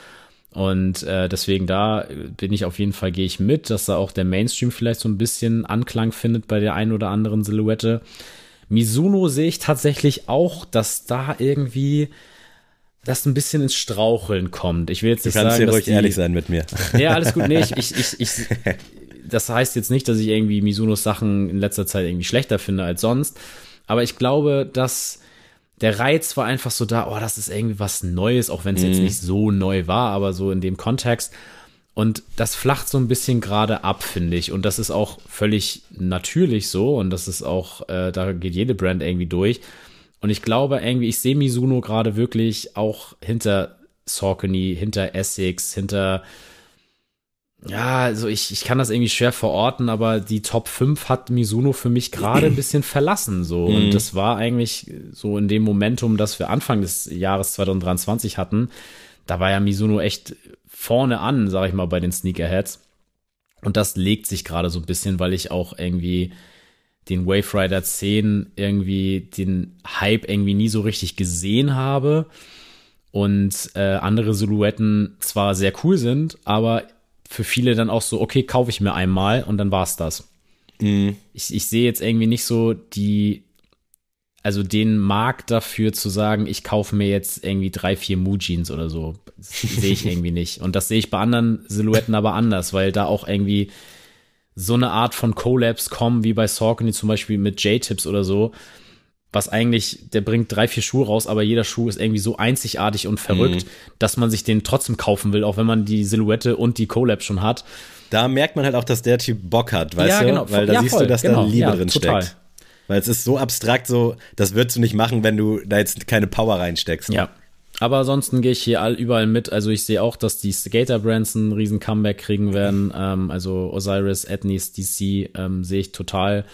Und äh, deswegen da bin ich auf jeden Fall, gehe ich mit, dass da auch der Mainstream vielleicht so ein bisschen Anklang findet bei der einen oder anderen Silhouette. Mizuno sehe ich tatsächlich auch, dass da irgendwie das ein bisschen ins Straucheln kommt. Ich will jetzt nicht du kannst sagen, hier ruhig die, ehrlich sein mit mir. Ja, alles gut. Nee, ich, ich, ich, ich, das heißt jetzt nicht, dass ich irgendwie Misunos Sachen in letzter Zeit irgendwie schlechter finde als sonst. Aber ich glaube, dass der Reiz war einfach so da, oh, das ist irgendwie was Neues, auch wenn es mhm. jetzt nicht so neu war, aber so in dem Kontext. Und das flacht so ein bisschen gerade ab, finde ich. Und das ist auch völlig natürlich so. Und das ist auch, äh, da geht jede Brand irgendwie durch. Und ich glaube irgendwie, ich sehe Mizuno gerade wirklich auch hinter Saucony, hinter Essex, hinter ja, also ich, ich kann das irgendwie schwer verorten, aber die Top 5 hat Mizuno für mich gerade ein bisschen verlassen. So. Und mhm. das war eigentlich so in dem Momentum, das wir Anfang des Jahres 2023 hatten. Da war ja Mizuno echt vorne an, sag ich mal, bei den Sneakerheads. Und das legt sich gerade so ein bisschen, weil ich auch irgendwie den Wave Rider 10 irgendwie den Hype irgendwie nie so richtig gesehen habe. Und äh, andere Silhouetten zwar sehr cool sind, aber für viele dann auch so, okay, kaufe ich mir einmal und dann war's das. Mhm. Ich, ich sehe jetzt irgendwie nicht so die, also den Markt dafür zu sagen, ich kaufe mir jetzt irgendwie drei, vier Mu-Jeans oder so, sehe ich irgendwie nicht. Und das sehe ich bei anderen Silhouetten aber anders, weil da auch irgendwie so eine Art von Collabs kommen, wie bei Saucony zum Beispiel mit J-Tips oder so, was eigentlich, der bringt drei, vier Schuhe raus, aber jeder Schuh ist irgendwie so einzigartig und verrückt, mhm. dass man sich den trotzdem kaufen will, auch wenn man die Silhouette und die Collab schon hat. Da merkt man halt auch, dass der Typ Bock hat, weißt ja, du? Genau. Weil da ja, siehst voll, du, dass genau. da Liebe ja, drin total. steckt. Weil es ist so abstrakt, so, das würdest du nicht machen, wenn du da jetzt keine Power reinsteckst. Ja. Aber ansonsten gehe ich hier all, überall mit. Also ich sehe auch, dass die Skater-Brands einen riesen Comeback kriegen werden. Ähm, also Osiris, Ethnies, DC ähm, sehe ich total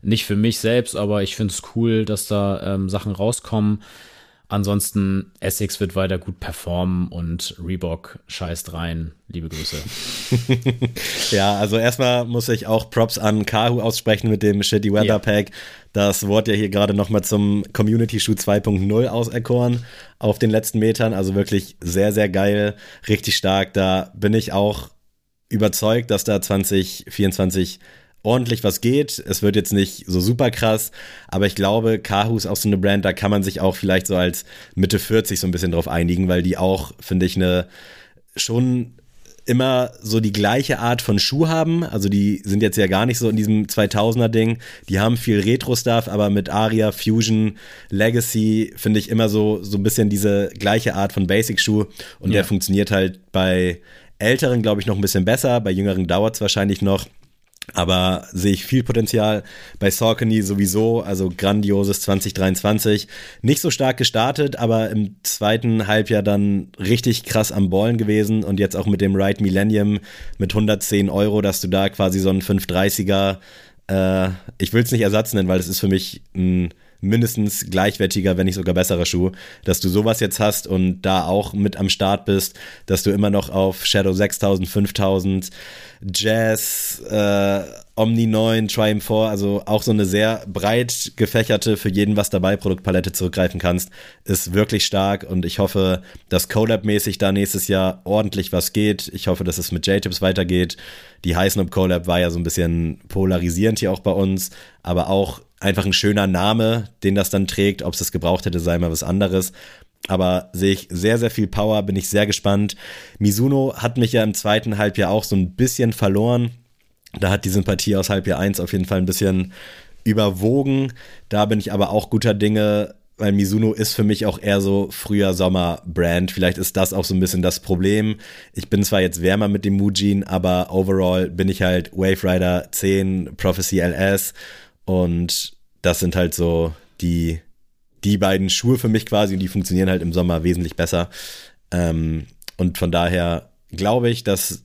nicht für mich selbst, aber ich finde es cool, dass da ähm, Sachen rauskommen. Ansonsten Essex wird weiter gut performen und Reebok scheißt rein. Liebe Grüße. ja, also erstmal muss ich auch Props an Kahu aussprechen mit dem Shitty Weather ja. Pack. Das wurde ja hier gerade nochmal zum Community Shoot 2.0 auserkoren auf den letzten Metern. Also wirklich sehr, sehr geil, richtig stark. Da bin ich auch überzeugt, dass da 2024 ordentlich was geht. Es wird jetzt nicht so super krass, aber ich glaube, Kahu ist auch so eine Brand, da kann man sich auch vielleicht so als Mitte 40 so ein bisschen drauf einigen, weil die auch, finde ich, eine schon immer so die gleiche Art von Schuh haben. Also die sind jetzt ja gar nicht so in diesem 2000er Ding. Die haben viel Retro-Stuff, aber mit Aria, Fusion, Legacy finde ich immer so, so ein bisschen diese gleiche Art von Basic-Schuh. Und ja. der funktioniert halt bei Älteren, glaube ich, noch ein bisschen besser. Bei Jüngeren dauert es wahrscheinlich noch. Aber sehe ich viel Potenzial bei Saucony sowieso, also grandioses 2023. Nicht so stark gestartet, aber im zweiten Halbjahr dann richtig krass am Ballen gewesen und jetzt auch mit dem Ride Millennium mit 110 Euro, dass du da quasi so einen 530er, äh, ich will es nicht Ersatz nennen, weil es ist für mich ein mindestens gleichwertiger, wenn nicht sogar besserer Schuh, dass du sowas jetzt hast und da auch mit am Start bist, dass du immer noch auf Shadow 6000, 5000, Jazz, äh, Omni 9, Triumph 4, also auch so eine sehr breit gefächerte, für jeden was dabei Produktpalette zurückgreifen kannst, ist wirklich stark und ich hoffe, dass Collab-mäßig da nächstes Jahr ordentlich was geht. Ich hoffe, dass es mit J-Tips weitergeht. Die Heißnop Collab war ja so ein bisschen polarisierend hier auch bei uns, aber auch einfach ein schöner Name, den das dann trägt. Ob es das gebraucht hätte, sei mal was anderes. Aber sehe ich sehr, sehr viel Power, bin ich sehr gespannt. Mizuno hat mich ja im zweiten Halbjahr auch so ein bisschen verloren. Da hat die Sympathie aus Halbjahr 1 auf jeden Fall ein bisschen überwogen. Da bin ich aber auch guter Dinge, weil Mizuno ist für mich auch eher so früher Sommer-Brand. Vielleicht ist das auch so ein bisschen das Problem. Ich bin zwar jetzt wärmer mit dem Mujin, aber overall bin ich halt Wave Rider 10, Prophecy LS und das sind halt so die, die beiden Schuhe für mich quasi und die funktionieren halt im Sommer wesentlich besser. Ähm, und von daher glaube ich, dass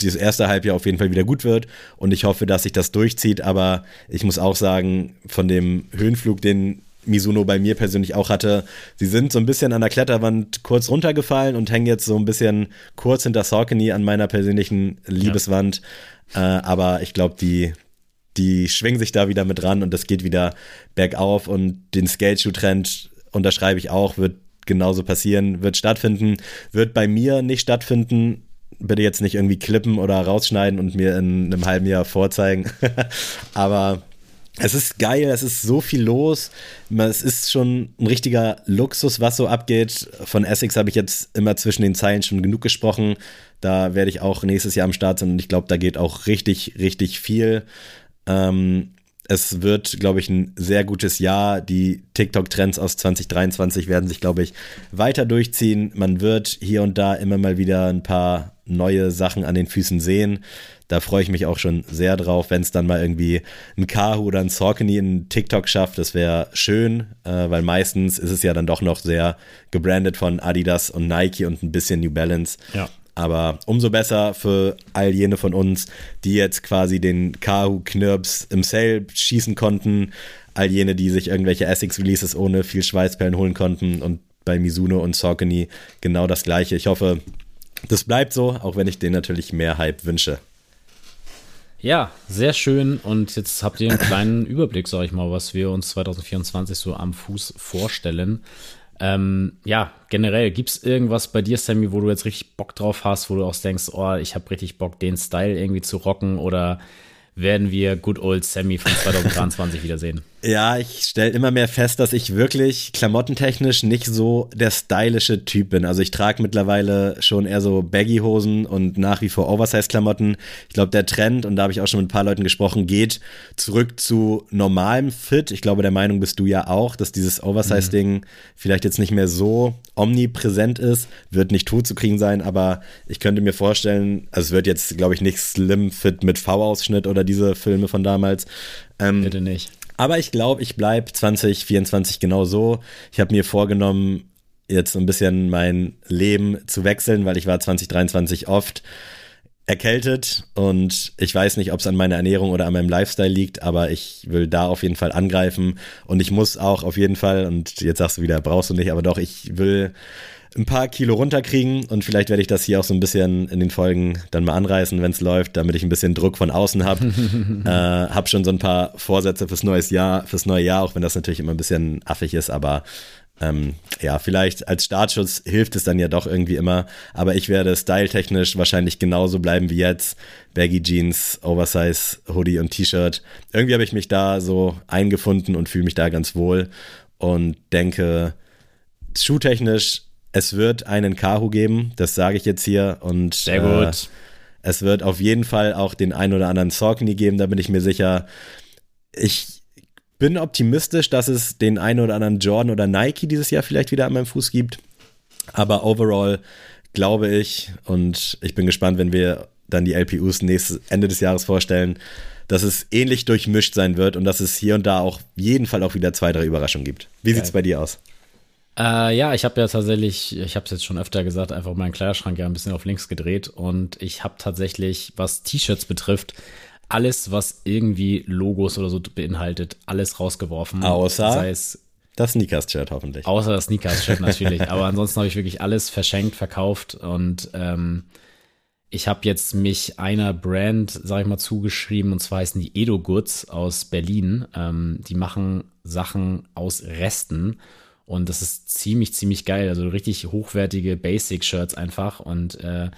dieses erste Halbjahr auf jeden Fall wieder gut wird und ich hoffe, dass sich das durchzieht. Aber ich muss auch sagen, von dem Höhenflug, den Mizuno bei mir persönlich auch hatte, sie sind so ein bisschen an der Kletterwand kurz runtergefallen und hängen jetzt so ein bisschen kurz hinter Saucony an meiner persönlichen Liebeswand. Ja. Äh, aber ich glaube, die, die schwingen sich da wieder mit ran und das geht wieder bergauf und den Skateshoe-Trend unterschreibe ich auch, wird genauso passieren, wird stattfinden, wird bei mir nicht stattfinden. Bitte jetzt nicht irgendwie klippen oder rausschneiden und mir in einem halben Jahr vorzeigen. Aber es ist geil, es ist so viel los. Es ist schon ein richtiger Luxus, was so abgeht. Von Essex habe ich jetzt immer zwischen den Zeilen schon genug gesprochen. Da werde ich auch nächstes Jahr am Start sein und ich glaube, da geht auch richtig, richtig viel. Ähm, es wird, glaube ich, ein sehr gutes Jahr. Die TikTok-Trends aus 2023 werden sich, glaube ich, weiter durchziehen. Man wird hier und da immer mal wieder ein paar neue Sachen an den Füßen sehen. Da freue ich mich auch schon sehr drauf, wenn es dann mal irgendwie ein Kahu oder ein Saucony in TikTok schafft. Das wäre schön, äh, weil meistens ist es ja dann doch noch sehr gebrandet von Adidas und Nike und ein bisschen New Balance. Ja. Aber umso besser für all jene von uns, die jetzt quasi den Kahu Knirps im Sale schießen konnten. All jene, die sich irgendwelche Essex-Releases ohne viel Schweißperlen holen konnten. Und bei Mizuno und Saucony genau das gleiche. Ich hoffe, das bleibt so, auch wenn ich denen natürlich mehr Hype wünsche. Ja, sehr schön. Und jetzt habt ihr einen kleinen Überblick, sag ich mal, was wir uns 2024 so am Fuß vorstellen. Ähm, ja, generell, gibt es irgendwas bei dir, Sammy, wo du jetzt richtig Bock drauf hast, wo du auch denkst, oh, ich habe richtig Bock, den Style irgendwie zu rocken oder werden wir Good Old Sammy von 2023 wiedersehen. Ja, ich stelle immer mehr fest, dass ich wirklich klamottentechnisch nicht so der stylische Typ bin. Also ich trage mittlerweile schon eher so Baggy-Hosen und nach wie vor Oversize-Klamotten. Ich glaube, der Trend, und da habe ich auch schon mit ein paar Leuten gesprochen, geht zurück zu normalem Fit. Ich glaube, der Meinung bist du ja auch, dass dieses Oversize-Ding mhm. vielleicht jetzt nicht mehr so omnipräsent ist. Wird nicht tot zu kriegen sein, aber ich könnte mir vorstellen, also es wird jetzt, glaube ich, nicht Slim Fit mit V-Ausschnitt oder diese Filme von damals. Ähm, Bitte nicht aber ich glaube, ich bleibe 2024 genau so. Ich habe mir vorgenommen, jetzt so ein bisschen mein Leben zu wechseln, weil ich war 2023 oft erkältet und ich weiß nicht, ob es an meiner Ernährung oder an meinem Lifestyle liegt, aber ich will da auf jeden Fall angreifen und ich muss auch auf jeden Fall, und jetzt sagst du wieder, brauchst du nicht, aber doch, ich will ein paar Kilo runterkriegen und vielleicht werde ich das hier auch so ein bisschen in den Folgen dann mal anreißen, wenn es läuft, damit ich ein bisschen Druck von außen habe. äh, hab schon so ein paar Vorsätze fürs neues Jahr, fürs neue Jahr, auch wenn das natürlich immer ein bisschen affig ist, aber ähm, ja, vielleicht als Startschutz hilft es dann ja doch irgendwie immer, aber ich werde styletechnisch wahrscheinlich genauso bleiben wie jetzt. Baggy Jeans, Oversize, Hoodie und T-Shirt. Irgendwie habe ich mich da so eingefunden und fühle mich da ganz wohl und denke, schuhtechnisch es wird einen Kahu geben, das sage ich jetzt hier. Und Sehr gut. Äh, es wird auf jeden Fall auch den ein oder anderen Saucony geben, da bin ich mir sicher. Ich bin optimistisch, dass es den einen oder anderen Jordan oder Nike dieses Jahr vielleicht wieder an meinem Fuß gibt. Aber overall glaube ich, und ich bin gespannt, wenn wir dann die LPUs nächstes Ende des Jahres vorstellen, dass es ähnlich durchmischt sein wird und dass es hier und da auch jeden Fall auch wieder zwei, drei Überraschungen gibt. Wie sieht es bei dir aus? Äh, ja, ich habe ja tatsächlich, ich habe es jetzt schon öfter gesagt, einfach meinen Kleiderschrank ja ein bisschen auf links gedreht und ich habe tatsächlich, was T-Shirts betrifft, alles, was irgendwie Logos oder so beinhaltet, alles rausgeworfen. Außer sei es das Sneakers-Shirt hoffentlich. Außer das Sneakers-Shirt natürlich. Aber ansonsten habe ich wirklich alles verschenkt, verkauft und ähm, ich habe jetzt mich einer Brand, sag ich mal, zugeschrieben und zwar heißen die Edo Goods aus Berlin. Ähm, die machen Sachen aus Resten und das ist ziemlich, ziemlich geil. Also richtig hochwertige Basic-Shirts einfach. Und äh,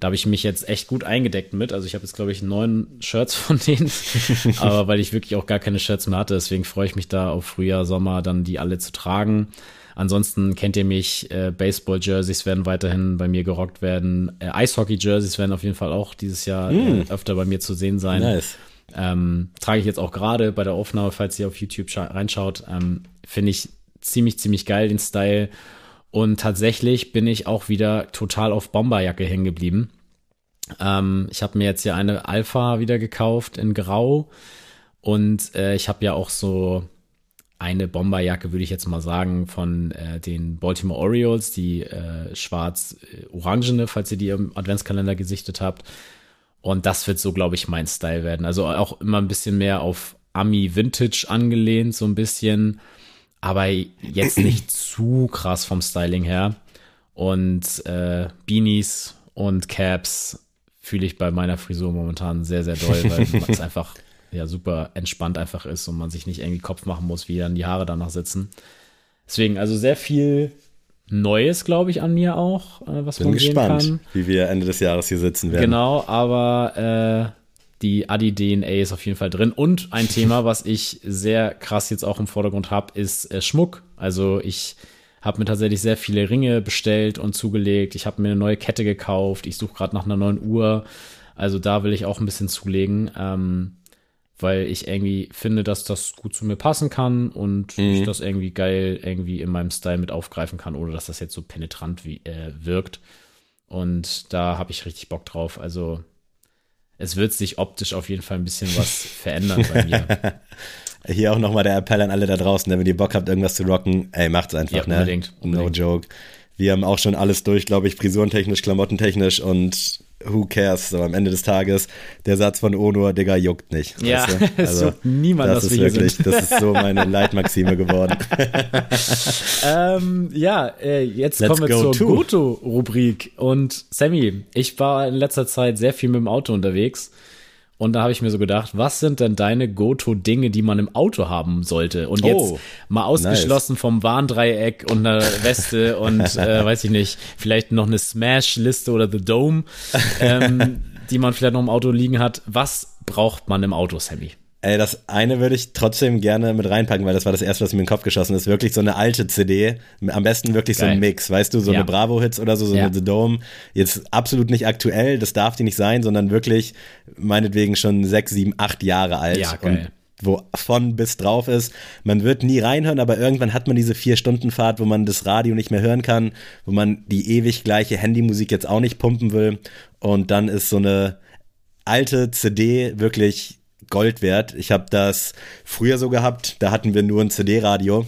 da habe ich mich jetzt echt gut eingedeckt mit. Also ich habe jetzt, glaube ich, neun Shirts von denen. Aber weil ich wirklich auch gar keine Shirts mehr hatte. Deswegen freue ich mich da auf Frühjahr, Sommer dann die alle zu tragen. Ansonsten kennt ihr mich, äh, Baseball-Jerseys werden weiterhin bei mir gerockt werden. Äh, Eishockey-Jerseys werden auf jeden Fall auch dieses Jahr mm. äh, öfter bei mir zu sehen sein. Nice. Ähm, trage ich jetzt auch gerade bei der Aufnahme, falls ihr auf YouTube reinschaut. Ähm, Finde ich ziemlich, ziemlich geil, den Style. Und tatsächlich bin ich auch wieder total auf Bomberjacke hängen geblieben. Ähm, ich habe mir jetzt hier eine Alpha wieder gekauft in Grau. Und äh, ich habe ja auch so eine Bomberjacke, würde ich jetzt mal sagen, von äh, den Baltimore Orioles, die äh, schwarz-orangene, falls ihr die im Adventskalender gesichtet habt. Und das wird so, glaube ich, mein Style werden. Also auch immer ein bisschen mehr auf Ami Vintage angelehnt, so ein bisschen aber jetzt nicht zu krass vom Styling her. Und äh, Beanies und Caps fühle ich bei meiner Frisur momentan sehr, sehr doll, weil es einfach ja super entspannt einfach ist und man sich nicht irgendwie Kopf machen muss, wie dann die Haare danach sitzen. Deswegen, also sehr viel Neues, glaube ich, an mir auch, äh, was Bin man gespannt, sehen kann. wie wir Ende des Jahres hier sitzen werden. Genau, aber äh, die Adi-DNA ist auf jeden Fall drin. Und ein Thema, was ich sehr krass jetzt auch im Vordergrund habe, ist äh, Schmuck. Also ich habe mir tatsächlich sehr viele Ringe bestellt und zugelegt. Ich habe mir eine neue Kette gekauft. Ich suche gerade nach einer neuen Uhr. Also da will ich auch ein bisschen zulegen, ähm, weil ich irgendwie finde, dass das gut zu mir passen kann und mhm. ich das irgendwie geil irgendwie in meinem Style mit aufgreifen kann, ohne dass das jetzt so penetrant wie, äh, wirkt. Und da habe ich richtig Bock drauf. Also es wird sich optisch auf jeden Fall ein bisschen was verändern bei mir. Hier auch nochmal der Appell an alle da draußen, ne? wenn ihr Bock habt, irgendwas zu rocken, ey, macht's einfach, ja, ne? Unbedingt, unbedingt. No joke. Wir haben auch schon alles durch, glaube ich, frisurentechnisch, klamottentechnisch und who cares, so am Ende des Tages, der Satz von Onur, Digga, juckt nicht. Ja, weißt du? also, es juckt niemand, das ist wirklich, sind. Das ist so meine Leitmaxime geworden. ähm, ja, äh, jetzt Let's kommen wir zur Goto-Rubrik. Und Sammy, ich war in letzter Zeit sehr viel mit dem Auto unterwegs. Und da habe ich mir so gedacht, was sind denn deine Goto-Dinge, die man im Auto haben sollte? Und jetzt oh, mal ausgeschlossen nice. vom Warndreieck und einer Weste und äh, weiß ich nicht, vielleicht noch eine Smash-Liste oder The Dome, ähm, die man vielleicht noch im Auto liegen hat. Was braucht man im Auto, Sammy? Ey, das eine würde ich trotzdem gerne mit reinpacken, weil das war das erste, was mir in den Kopf geschossen ist. Wirklich so eine alte CD. Am besten wirklich Geil. so ein Mix, weißt du, so ja. eine Bravo-Hits oder so, so ja. eine The Dome. Jetzt absolut nicht aktuell, das darf die nicht sein, sondern wirklich meinetwegen schon sechs, sieben, acht Jahre alt. Ja, geil. Und wo von bis drauf ist. Man wird nie reinhören, aber irgendwann hat man diese Vier-Stunden-Fahrt, wo man das Radio nicht mehr hören kann, wo man die ewig gleiche Handymusik jetzt auch nicht pumpen will. Und dann ist so eine alte CD wirklich Gold wert. Ich habe das früher so gehabt, da hatten wir nur ein CD-Radio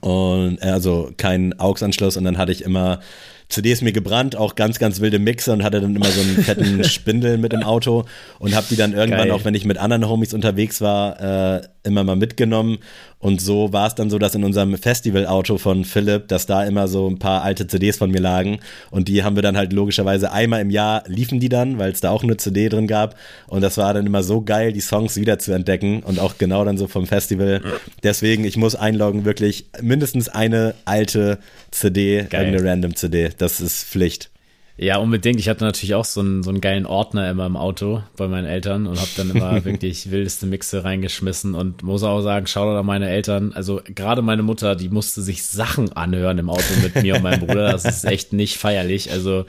und äh, also kein AUX-Anschluss und dann hatte ich immer CDs mir gebrannt, auch ganz, ganz wilde Mixer und hatte dann immer so einen fetten Spindel mit im Auto und habe die dann irgendwann, Geil. auch wenn ich mit anderen Homies unterwegs war, äh, immer mal mitgenommen. Und so war es dann so, dass in unserem Festivalauto von Philipp, dass da immer so ein paar alte CDs von mir lagen. Und die haben wir dann halt logischerweise einmal im Jahr liefen die dann, weil es da auch eine CD drin gab. Und das war dann immer so geil, die Songs wieder zu entdecken und auch genau dann so vom Festival. Deswegen, ich muss einloggen, wirklich mindestens eine alte CD, geil. irgendeine random CD. Das ist Pflicht. Ja, unbedingt. Ich hatte natürlich auch so einen, so einen geilen Ordner immer im Auto bei meinen Eltern und habe dann immer wirklich wildeste Mixe reingeschmissen und muss auch sagen, schau da meine Eltern. Also gerade meine Mutter, die musste sich Sachen anhören im Auto mit mir und meinem Bruder. Das ist echt nicht feierlich. Also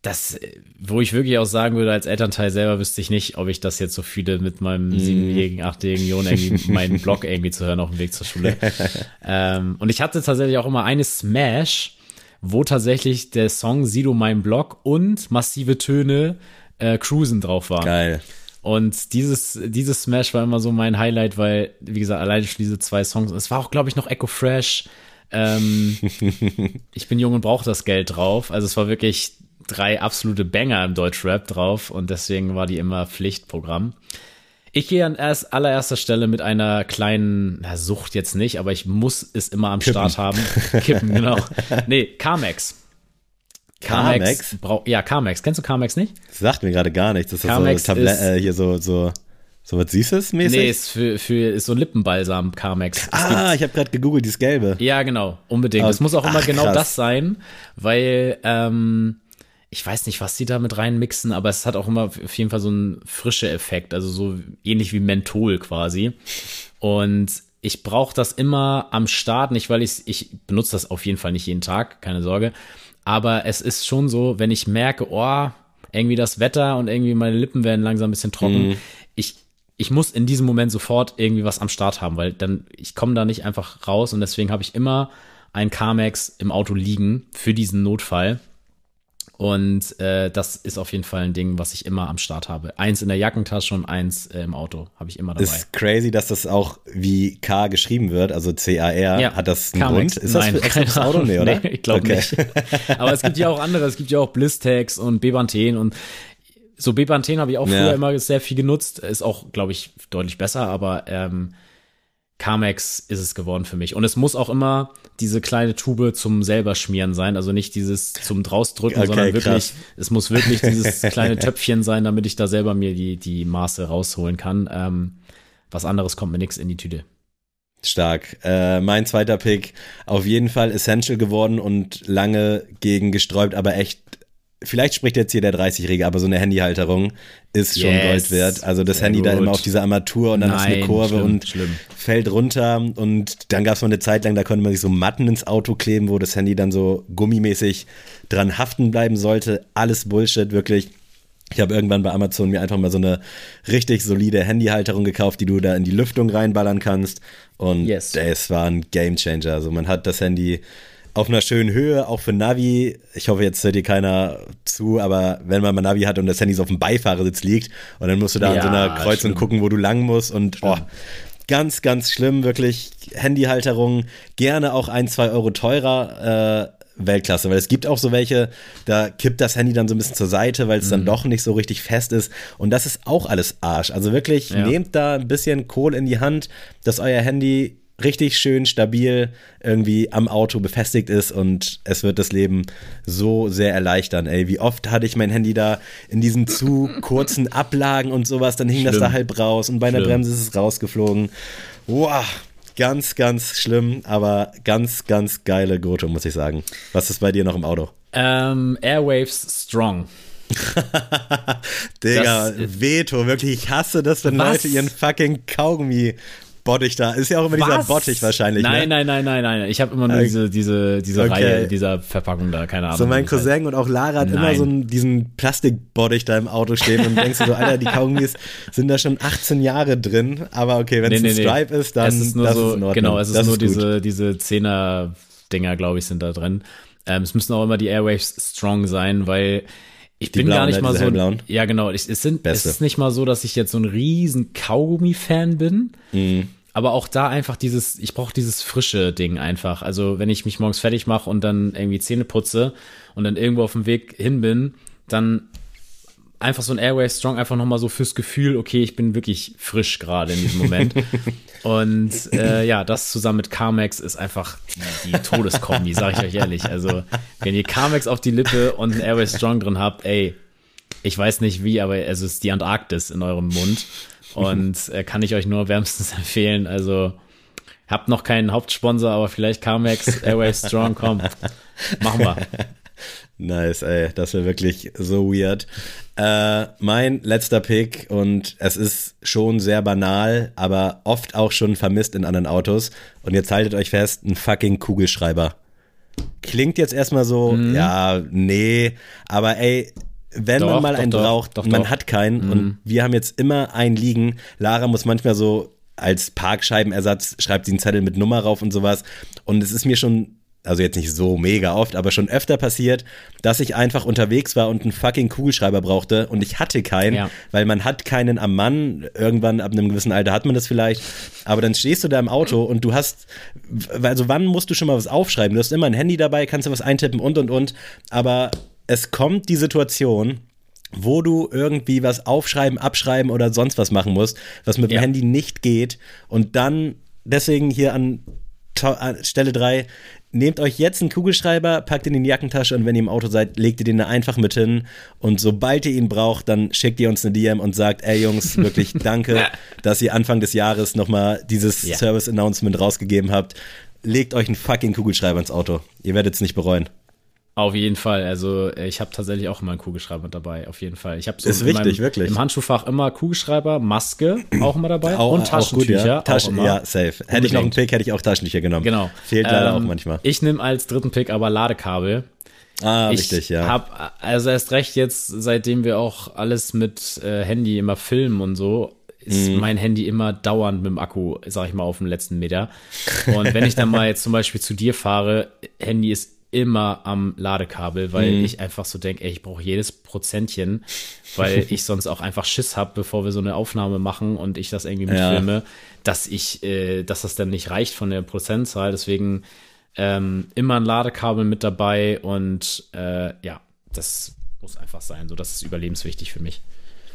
das, wo ich wirklich auch sagen würde, als Elternteil selber wüsste ich nicht, ob ich das jetzt so fühle, mit meinem mm. siebenjährigen, achtjährigen Jungen irgendwie meinen Blog irgendwie zu hören auf dem Weg zur Schule. ähm, und ich hatte tatsächlich auch immer eine Smash, wo tatsächlich der Song Sieh du mein Blog und massive Töne äh, Cruisen drauf war. Geil. Und dieses, dieses Smash war immer so mein Highlight, weil, wie gesagt, alleine schon diese zwei Songs. Es war auch, glaube ich, noch Echo Fresh. Ähm, ich bin jung und brauche das Geld drauf. Also es war wirklich drei absolute Banger im Deutschrap drauf und deswegen war die immer Pflichtprogramm. Ich gehe an erst allererster Stelle mit einer kleinen, na, Sucht jetzt nicht, aber ich muss es immer am Kippen. Start haben. Kippen, genau. Nee, Carmex. Carmex? Carmex? Ja, Carmex. Kennst du Carmex nicht? Das sagt mir gerade gar nichts. Das ist Carmex so Tablet, äh, hier so, so, so was Süßes mäßig? Nee, ist für, für ist so Lippenbalsam Carmex. Das ah, ich habe gerade gegoogelt, dieses Gelbe. Ja, genau, unbedingt. Es muss auch immer Ach, genau krass. das sein, weil ähm, ich weiß nicht, was die da mit reinmixen, aber es hat auch immer auf jeden Fall so einen frische Effekt, also so ähnlich wie Menthol quasi. Und ich brauche das immer am Start, nicht weil ich ich benutze das auf jeden Fall nicht jeden Tag, keine Sorge, aber es ist schon so, wenn ich merke, oh, irgendwie das Wetter und irgendwie meine Lippen werden langsam ein bisschen trocken, mhm. ich ich muss in diesem Moment sofort irgendwie was am Start haben, weil dann ich komme da nicht einfach raus und deswegen habe ich immer ein Carmex im Auto liegen für diesen Notfall und äh, das ist auf jeden Fall ein Ding, was ich immer am Start habe. Eins in der Jackentasche und eins äh, im Auto habe ich immer dabei. Ist crazy, dass das auch wie K geschrieben wird, also C-A-R. Ja. Hat das einen Grund? Ist Nein, das für extra Auto? Nee, oder? Nee, ich glaube okay. nicht. Aber es gibt ja auch andere. Es gibt ja auch Blistex und Bepanthen und so Bepanthen habe ich auch früher ja. immer sehr viel genutzt. Ist auch, glaube ich, deutlich besser, aber ähm, Carmex ist es geworden für mich. Und es muss auch immer diese kleine Tube zum selber schmieren sein, also nicht dieses zum drausdrücken, okay, sondern wirklich, krass. es muss wirklich dieses kleine Töpfchen sein, damit ich da selber mir die, die Maße rausholen kann. Ähm, was anderes kommt mir nichts in die Tüte. Stark. Äh, mein zweiter Pick, auf jeden Fall Essential geworden und lange gegen gesträubt, aber echt vielleicht spricht jetzt hier der 30-Jährige, aber so eine Handyhalterung ist schon yes. Gold wert. Also das Sehr Handy gut. da immer auf dieser Armatur und dann Nein, ist eine Kurve schlimm, und schlimm. fällt runter. Und dann gab es mal eine Zeit lang, da konnte man sich so Matten ins Auto kleben, wo das Handy dann so gummimäßig dran haften bleiben sollte. Alles Bullshit, wirklich. Ich habe irgendwann bei Amazon mir einfach mal so eine richtig solide Handyhalterung gekauft, die du da in die Lüftung reinballern kannst. Und yes. das war ein Gamechanger. Also man hat das Handy auf einer schönen Höhe, auch für Navi. Ich hoffe, jetzt hört dir keiner zu, aber wenn man mal Navi hat und das Handy so auf dem Beifahrersitz liegt und dann musst du da ja, an so einer Kreuzung schlimm. gucken, wo du lang musst und oh, ganz, ganz schlimm, wirklich. Handyhalterung gerne auch ein, zwei Euro teurer. Äh, Weltklasse, weil es gibt auch so welche, da kippt das Handy dann so ein bisschen zur Seite, weil es mhm. dann doch nicht so richtig fest ist. Und das ist auch alles Arsch. Also wirklich, ja. nehmt da ein bisschen Kohle in die Hand, dass euer Handy richtig schön stabil irgendwie am Auto befestigt ist und es wird das Leben so sehr erleichtern. Ey, wie oft hatte ich mein Handy da in diesen zu kurzen Ablagen und sowas, dann hing schlimm. das da halb raus und bei einer schlimm. Bremse ist es rausgeflogen. Wow, ganz, ganz schlimm, aber ganz, ganz geile Gurte, muss ich sagen. Was ist bei dir noch im Auto? Ähm, Airwaves Strong. Digga, das, Veto, wirklich, ich hasse das, wenn was? Leute ihren fucking Kaugummi Bottich da. Ist ja auch immer Was? dieser Bottich wahrscheinlich. Nein, ne? nein, nein, nein, nein. Ich habe immer nur diese, diese, diese okay. Reihe dieser Verpackung da, keine Ahnung. So mein Cousin und auch Lara hat nein. immer so einen, diesen Plastikbottich da im Auto stehen und denkst du so, Alter, die Kaugummis sind da schon 18 Jahre drin. Aber okay, wenn nee, es ein nee, Stripe nee. ist, dann es ist nur so, ist Genau, es ist das nur ist diese, diese 10er Dinger, glaube ich, sind da drin. Ähm, es müssen auch immer die Airwaves strong sein, weil ich die bin blauen, gar nicht mal so. Hellblauen. Ja, genau. Ich, es, sind, es ist nicht mal so, dass ich jetzt so ein riesen Kaugummi-Fan bin. Mhm. aber auch da einfach dieses, ich brauche dieses frische Ding einfach. Also wenn ich mich morgens fertig mache und dann irgendwie Zähne putze und dann irgendwo auf dem Weg hin bin, dann einfach so ein Airway Strong einfach nochmal so fürs Gefühl, okay, ich bin wirklich frisch gerade in diesem Moment. und äh, ja, das zusammen mit Carmex ist einfach die, die Todeskombi, sag ich euch ehrlich. Also, wenn ihr Carmex auf die Lippe und ein Airway Strong drin habt, ey, ich weiß nicht wie, aber es ist die Antarktis in eurem Mund. Und äh, kann ich euch nur wärmstens empfehlen. Also, habt noch keinen Hauptsponsor, aber vielleicht Carmex, Airway Strong, komm, machen wir. Nice, ey, das wäre wirklich so weird. Äh, mein letzter Pick und es ist schon sehr banal, aber oft auch schon vermisst in anderen Autos. Und jetzt haltet euch fest, ein fucking Kugelschreiber. Klingt jetzt erstmal so, mhm. ja, nee, aber ey, wenn doch, man mal doch, einen doch, braucht, man hat keinen mhm. und wir haben jetzt immer einen liegen. Lara muss manchmal so als Parkscheibenersatz schreibt sie einen Zettel mit Nummer rauf und sowas. Und es ist mir schon also jetzt nicht so mega oft, aber schon öfter passiert, dass ich einfach unterwegs war und einen fucking Kugelschreiber brauchte und ich hatte keinen, ja. weil man hat keinen am Mann. Irgendwann ab einem gewissen Alter hat man das vielleicht. Aber dann stehst du da im Auto und du hast, also wann musst du schon mal was aufschreiben? Du hast immer ein Handy dabei, kannst du was eintippen und und und. Aber es kommt die Situation, wo du irgendwie was aufschreiben, abschreiben oder sonst was machen musst, was mit dem Handy nicht geht. Und dann deswegen hier an Stelle 3, nehmt euch jetzt einen Kugelschreiber, packt ihn in die Jackentasche und wenn ihr im Auto seid, legt ihr den da einfach mit hin. Und sobald ihr ihn braucht, dann schickt ihr uns eine DM und sagt, ey Jungs, wirklich danke, dass ihr Anfang des Jahres nochmal dieses ja. Service-Announcement rausgegeben habt. Legt euch einen fucking Kugelschreiber ins Auto. Ihr werdet es nicht bereuen. Auf jeden Fall. Also äh, ich habe tatsächlich auch immer einen Kugelschreiber dabei. Auf jeden Fall. Ich habe so ist wichtig, meinem, wirklich. im Handschuhfach immer Kugelschreiber, Maske auch immer dabei auch, und Taschentücher. Auch gut, ja. Taschen, ja, safe. Unbedingt. Hätte ich noch einen Pick, hätte ich auch Taschentücher genommen. Genau. Fehlt leider ähm, auch manchmal. Ich nehme als dritten Pick aber Ladekabel. Ah, ich richtig, ja. Hab also erst recht jetzt, seitdem wir auch alles mit äh, Handy immer filmen und so, ist mm. mein Handy immer dauernd mit dem Akku, sag ich mal, auf dem letzten Meter. Und wenn ich dann mal jetzt zum Beispiel zu dir fahre, Handy ist immer am Ladekabel, weil mhm. ich einfach so denke, ich brauche jedes Prozentchen, weil ich sonst auch einfach Schiss habe, bevor wir so eine Aufnahme machen und ich das irgendwie mitfilme, ja. dass ich, äh, dass das dann nicht reicht von der Prozentzahl. Deswegen ähm, immer ein Ladekabel mit dabei und äh, ja, das muss einfach sein. So, das ist überlebenswichtig für mich.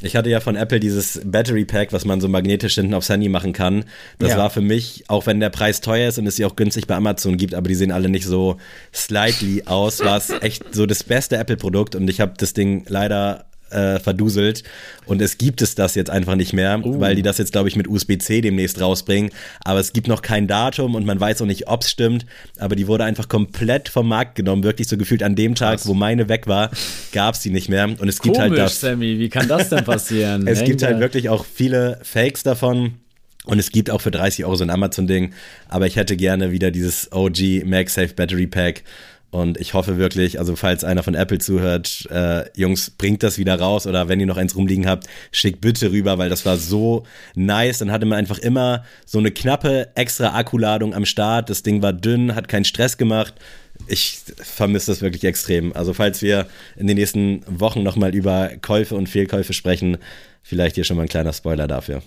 Ich hatte ja von Apple dieses Battery Pack, was man so magnetisch hinten aufs Handy machen kann. Das ja. war für mich, auch wenn der Preis teuer ist und es sie auch günstig bei Amazon gibt, aber die sehen alle nicht so slightly aus, war es echt so das beste Apple-Produkt und ich habe das Ding leider äh, verduselt. Und es gibt es das jetzt einfach nicht mehr, uh. weil die das jetzt, glaube ich, mit USB-C demnächst rausbringen. Aber es gibt noch kein Datum und man weiß auch nicht, ob es stimmt. Aber die wurde einfach komplett vom Markt genommen. Wirklich so gefühlt an dem Tag, Krass. wo meine weg war, gab es die nicht mehr. Und es gibt halt Komisch, halt das. Sammy, wie kann das denn passieren? es gibt halt wirklich auch viele Fakes davon. Und es gibt auch für 30 Euro so ein Amazon-Ding. Aber ich hätte gerne wieder dieses OG MagSafe Battery Pack und ich hoffe wirklich, also falls einer von Apple zuhört, äh, Jungs, bringt das wieder raus oder wenn ihr noch eins rumliegen habt, schickt bitte rüber, weil das war so nice. Dann hatte man einfach immer so eine knappe extra Akkuladung am Start. Das Ding war dünn, hat keinen Stress gemacht. Ich vermisse das wirklich extrem. Also falls wir in den nächsten Wochen nochmal über Käufe und Fehlkäufe sprechen, vielleicht hier schon mal ein kleiner Spoiler dafür.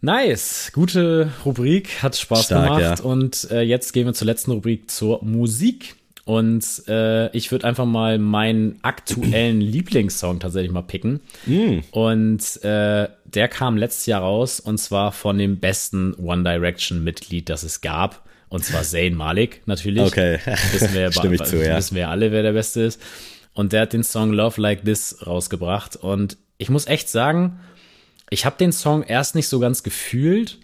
Nice, gute Rubrik, hat Spaß Stark, gemacht. Ja. Und äh, jetzt gehen wir zur letzten Rubrik, zur Musik. Und äh, ich würde einfach mal meinen aktuellen Lieblingssong tatsächlich mal picken. Mm. Und äh, der kam letztes Jahr raus und zwar von dem besten One Direction Mitglied, das es gab. Und zwar Zayn Malik natürlich. Okay. Wissen wir, Stimme ich zu, ja. wissen wir alle, wer der Beste ist. Und der hat den Song Love Like This rausgebracht. Und ich muss echt sagen, ich habe den Song erst nicht so ganz gefühlt,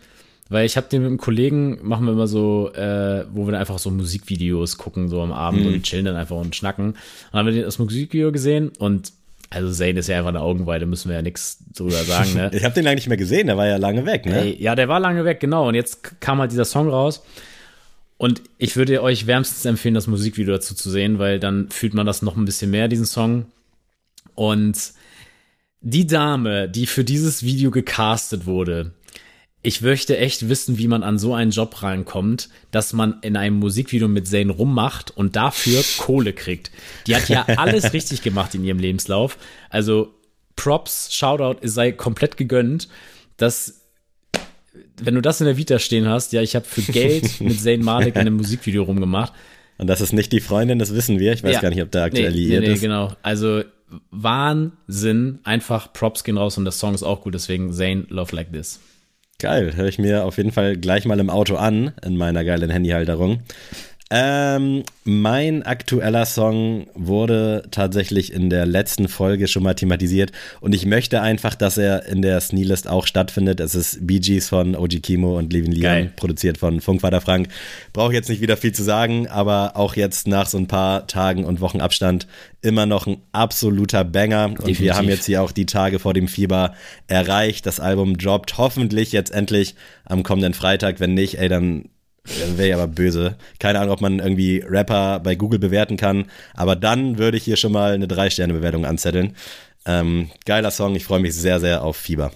weil ich habe den mit einem Kollegen, machen wir immer so, äh, wo wir dann einfach so Musikvideos gucken, so am Abend mhm. und chillen dann einfach und schnacken. Und dann haben wir das Musikvideo gesehen und also Zane ist ja einfach eine Augenweide, müssen wir ja nichts drüber sagen, ne? ich habe den lange nicht mehr gesehen, der war ja lange weg, ne? Ey, ja, der war lange weg, genau. Und jetzt kam halt dieser Song raus. Und ich würde euch wärmstens empfehlen, das Musikvideo dazu zu sehen, weil dann fühlt man das noch ein bisschen mehr, diesen Song. Und die Dame, die für dieses Video gecastet wurde, ich möchte echt wissen, wie man an so einen Job reinkommt, dass man in einem Musikvideo mit Zayn rummacht und dafür Kohle kriegt. Die hat ja alles richtig gemacht in ihrem Lebenslauf. Also Props, Shoutout, es sei komplett gegönnt. Das wenn du das in der Vita stehen hast, ja, ich habe für Geld mit Zayn Malik in einem Musikvideo rumgemacht. Und das ist nicht die Freundin, das wissen wir. Ich weiß ja. gar nicht, ob der aktuell nee, liiert nee, nee, ist. genau. Also Wahnsinn. Einfach Props gehen raus und der Song ist auch gut, deswegen Zayn Love Like This. Geil, höre ich mir auf jeden Fall gleich mal im Auto an, in meiner geilen Handyhalterung. Ähm, mein aktueller Song wurde tatsächlich in der letzten Folge schon mal thematisiert und ich möchte einfach, dass er in der Sneelist auch stattfindet. Es ist Bee Gees von OG Kimo und Levin Lian, produziert von Funkvater Frank. Brauche jetzt nicht wieder viel zu sagen, aber auch jetzt nach so ein paar Tagen und Wochen Abstand immer noch ein absoluter Banger. Und Definitiv. wir haben jetzt hier auch die Tage vor dem Fieber erreicht. Das Album droppt hoffentlich jetzt endlich am kommenden Freitag. Wenn nicht, ey, dann Wäre ja aber böse. Keine Ahnung, ob man irgendwie Rapper bei Google bewerten kann. Aber dann würde ich hier schon mal eine Drei-Sterne-Bewertung anzetteln. Ähm, geiler Song. Ich freue mich sehr, sehr auf Fieber.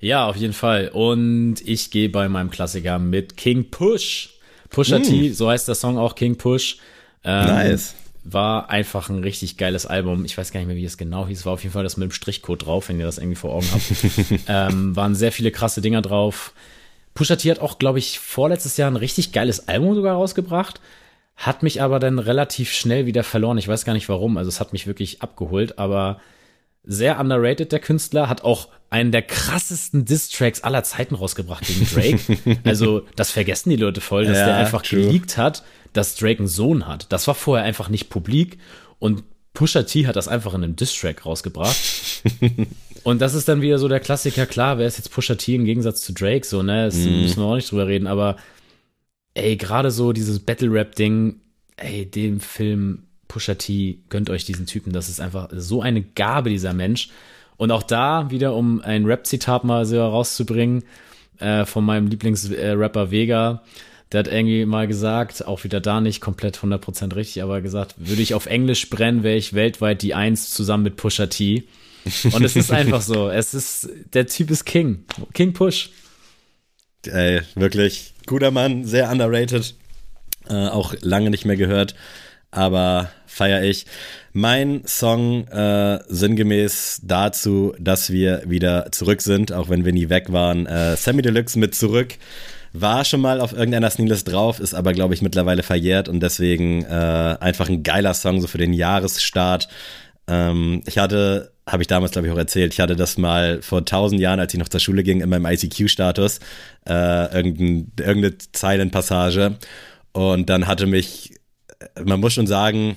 Ja, auf jeden Fall. Und ich gehe bei meinem Klassiker mit King Push. Pusha mm. T, so heißt der Song auch King Push. Ähm, nice. War einfach ein richtig geiles Album. Ich weiß gar nicht mehr, wie es genau hieß. War auf jeden Fall das mit dem Strichcode drauf, wenn ihr das irgendwie vor Augen habt. ähm, waren sehr viele krasse Dinger drauf. Pusha T hat auch, glaube ich, vorletztes Jahr ein richtig geiles Album sogar rausgebracht, hat mich aber dann relativ schnell wieder verloren. Ich weiß gar nicht warum. Also es hat mich wirklich abgeholt, aber sehr underrated der Künstler, hat auch einen der krassesten Diss-Tracks aller Zeiten rausgebracht gegen Drake. also das vergessen die Leute voll, dass ja, der einfach true. geleakt hat, dass Drake einen Sohn hat. Das war vorher einfach nicht publik und Pusha T hat das einfach in einem Diss-Track rausgebracht. Und das ist dann wieder so der Klassiker, klar, wer ist jetzt Pusha T im Gegensatz zu Drake, so, ne? Das mm. müssen wir auch nicht drüber reden, aber ey, gerade so dieses Battle-Rap-Ding, ey, dem Film Pusha T, gönnt euch diesen Typen, das ist einfach so eine Gabe, dieser Mensch. Und auch da wieder, um ein Rap-Zitat mal so rauszubringen, äh, von meinem Lieblingsrapper äh, Vega, der hat irgendwie mal gesagt, auch wieder da nicht komplett 100% richtig, aber gesagt, würde ich auf Englisch brennen, wäre ich weltweit die Eins zusammen mit Pusha T. Und es ist einfach so. Es ist, der Typ ist King. King Push. Ey, wirklich guter Mann, sehr underrated. Äh, auch lange nicht mehr gehört, aber feier ich. Mein Song äh, sinngemäß dazu, dass wir wieder zurück sind, auch wenn wir nie weg waren. Äh, Sammy Deluxe mit zurück. War schon mal auf irgendeiner Sneelist drauf, ist aber, glaube ich, mittlerweile verjährt und deswegen äh, einfach ein geiler Song so für den Jahresstart. Ähm, ich hatte habe ich damals, glaube ich, auch erzählt. Ich hatte das mal vor tausend Jahren, als ich noch zur Schule ging, in meinem ICQ-Status, äh, irgendein, irgendeine Zeilenpassage. Und dann hatte mich, man muss schon sagen,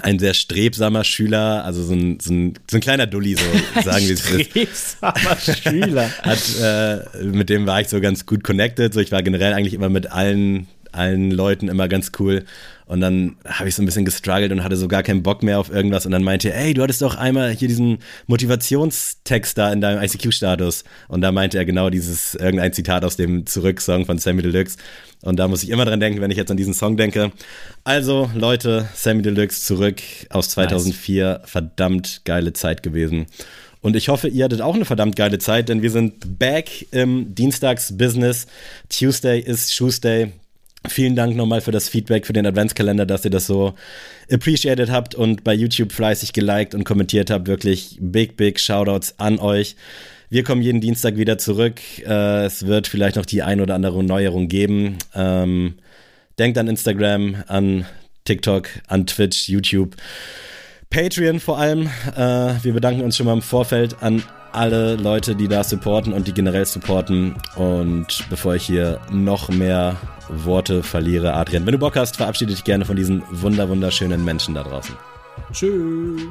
ein sehr strebsamer Schüler, also so ein, so ein, so ein kleiner Dulli, so sagen wir es. Strebsamer Schüler. Hat, äh, mit dem war ich so ganz gut connected. So, ich war generell eigentlich immer mit allen, allen Leuten immer ganz cool. Und dann habe ich so ein bisschen gestruggelt und hatte so gar keinen Bock mehr auf irgendwas. Und dann meinte er, ey, du hattest doch einmal hier diesen Motivationstext da in deinem ICQ-Status. Und da meinte er genau dieses, irgendein Zitat aus dem Zurück-Song von Sammy Deluxe. Und da muss ich immer dran denken, wenn ich jetzt an diesen Song denke. Also, Leute, Sammy Deluxe zurück aus 2004. Nice. Verdammt geile Zeit gewesen. Und ich hoffe, ihr hattet auch eine verdammt geile Zeit, denn wir sind back im Dienstags-Business. Tuesday ist Tuesday. Vielen Dank nochmal für das Feedback, für den Adventskalender, dass ihr das so appreciated habt und bei YouTube fleißig geliked und kommentiert habt. Wirklich big, big Shoutouts an euch. Wir kommen jeden Dienstag wieder zurück. Äh, es wird vielleicht noch die ein oder andere Neuerung geben. Ähm, denkt an Instagram, an TikTok, an Twitch, YouTube, Patreon vor allem. Äh, wir bedanken uns schon mal im Vorfeld an alle Leute, die da supporten und die generell supporten. Und bevor ich hier noch mehr Worte verliere, Adrian, wenn du Bock hast, verabschiede dich gerne von diesen wunder wunderschönen Menschen da draußen. Tschüss.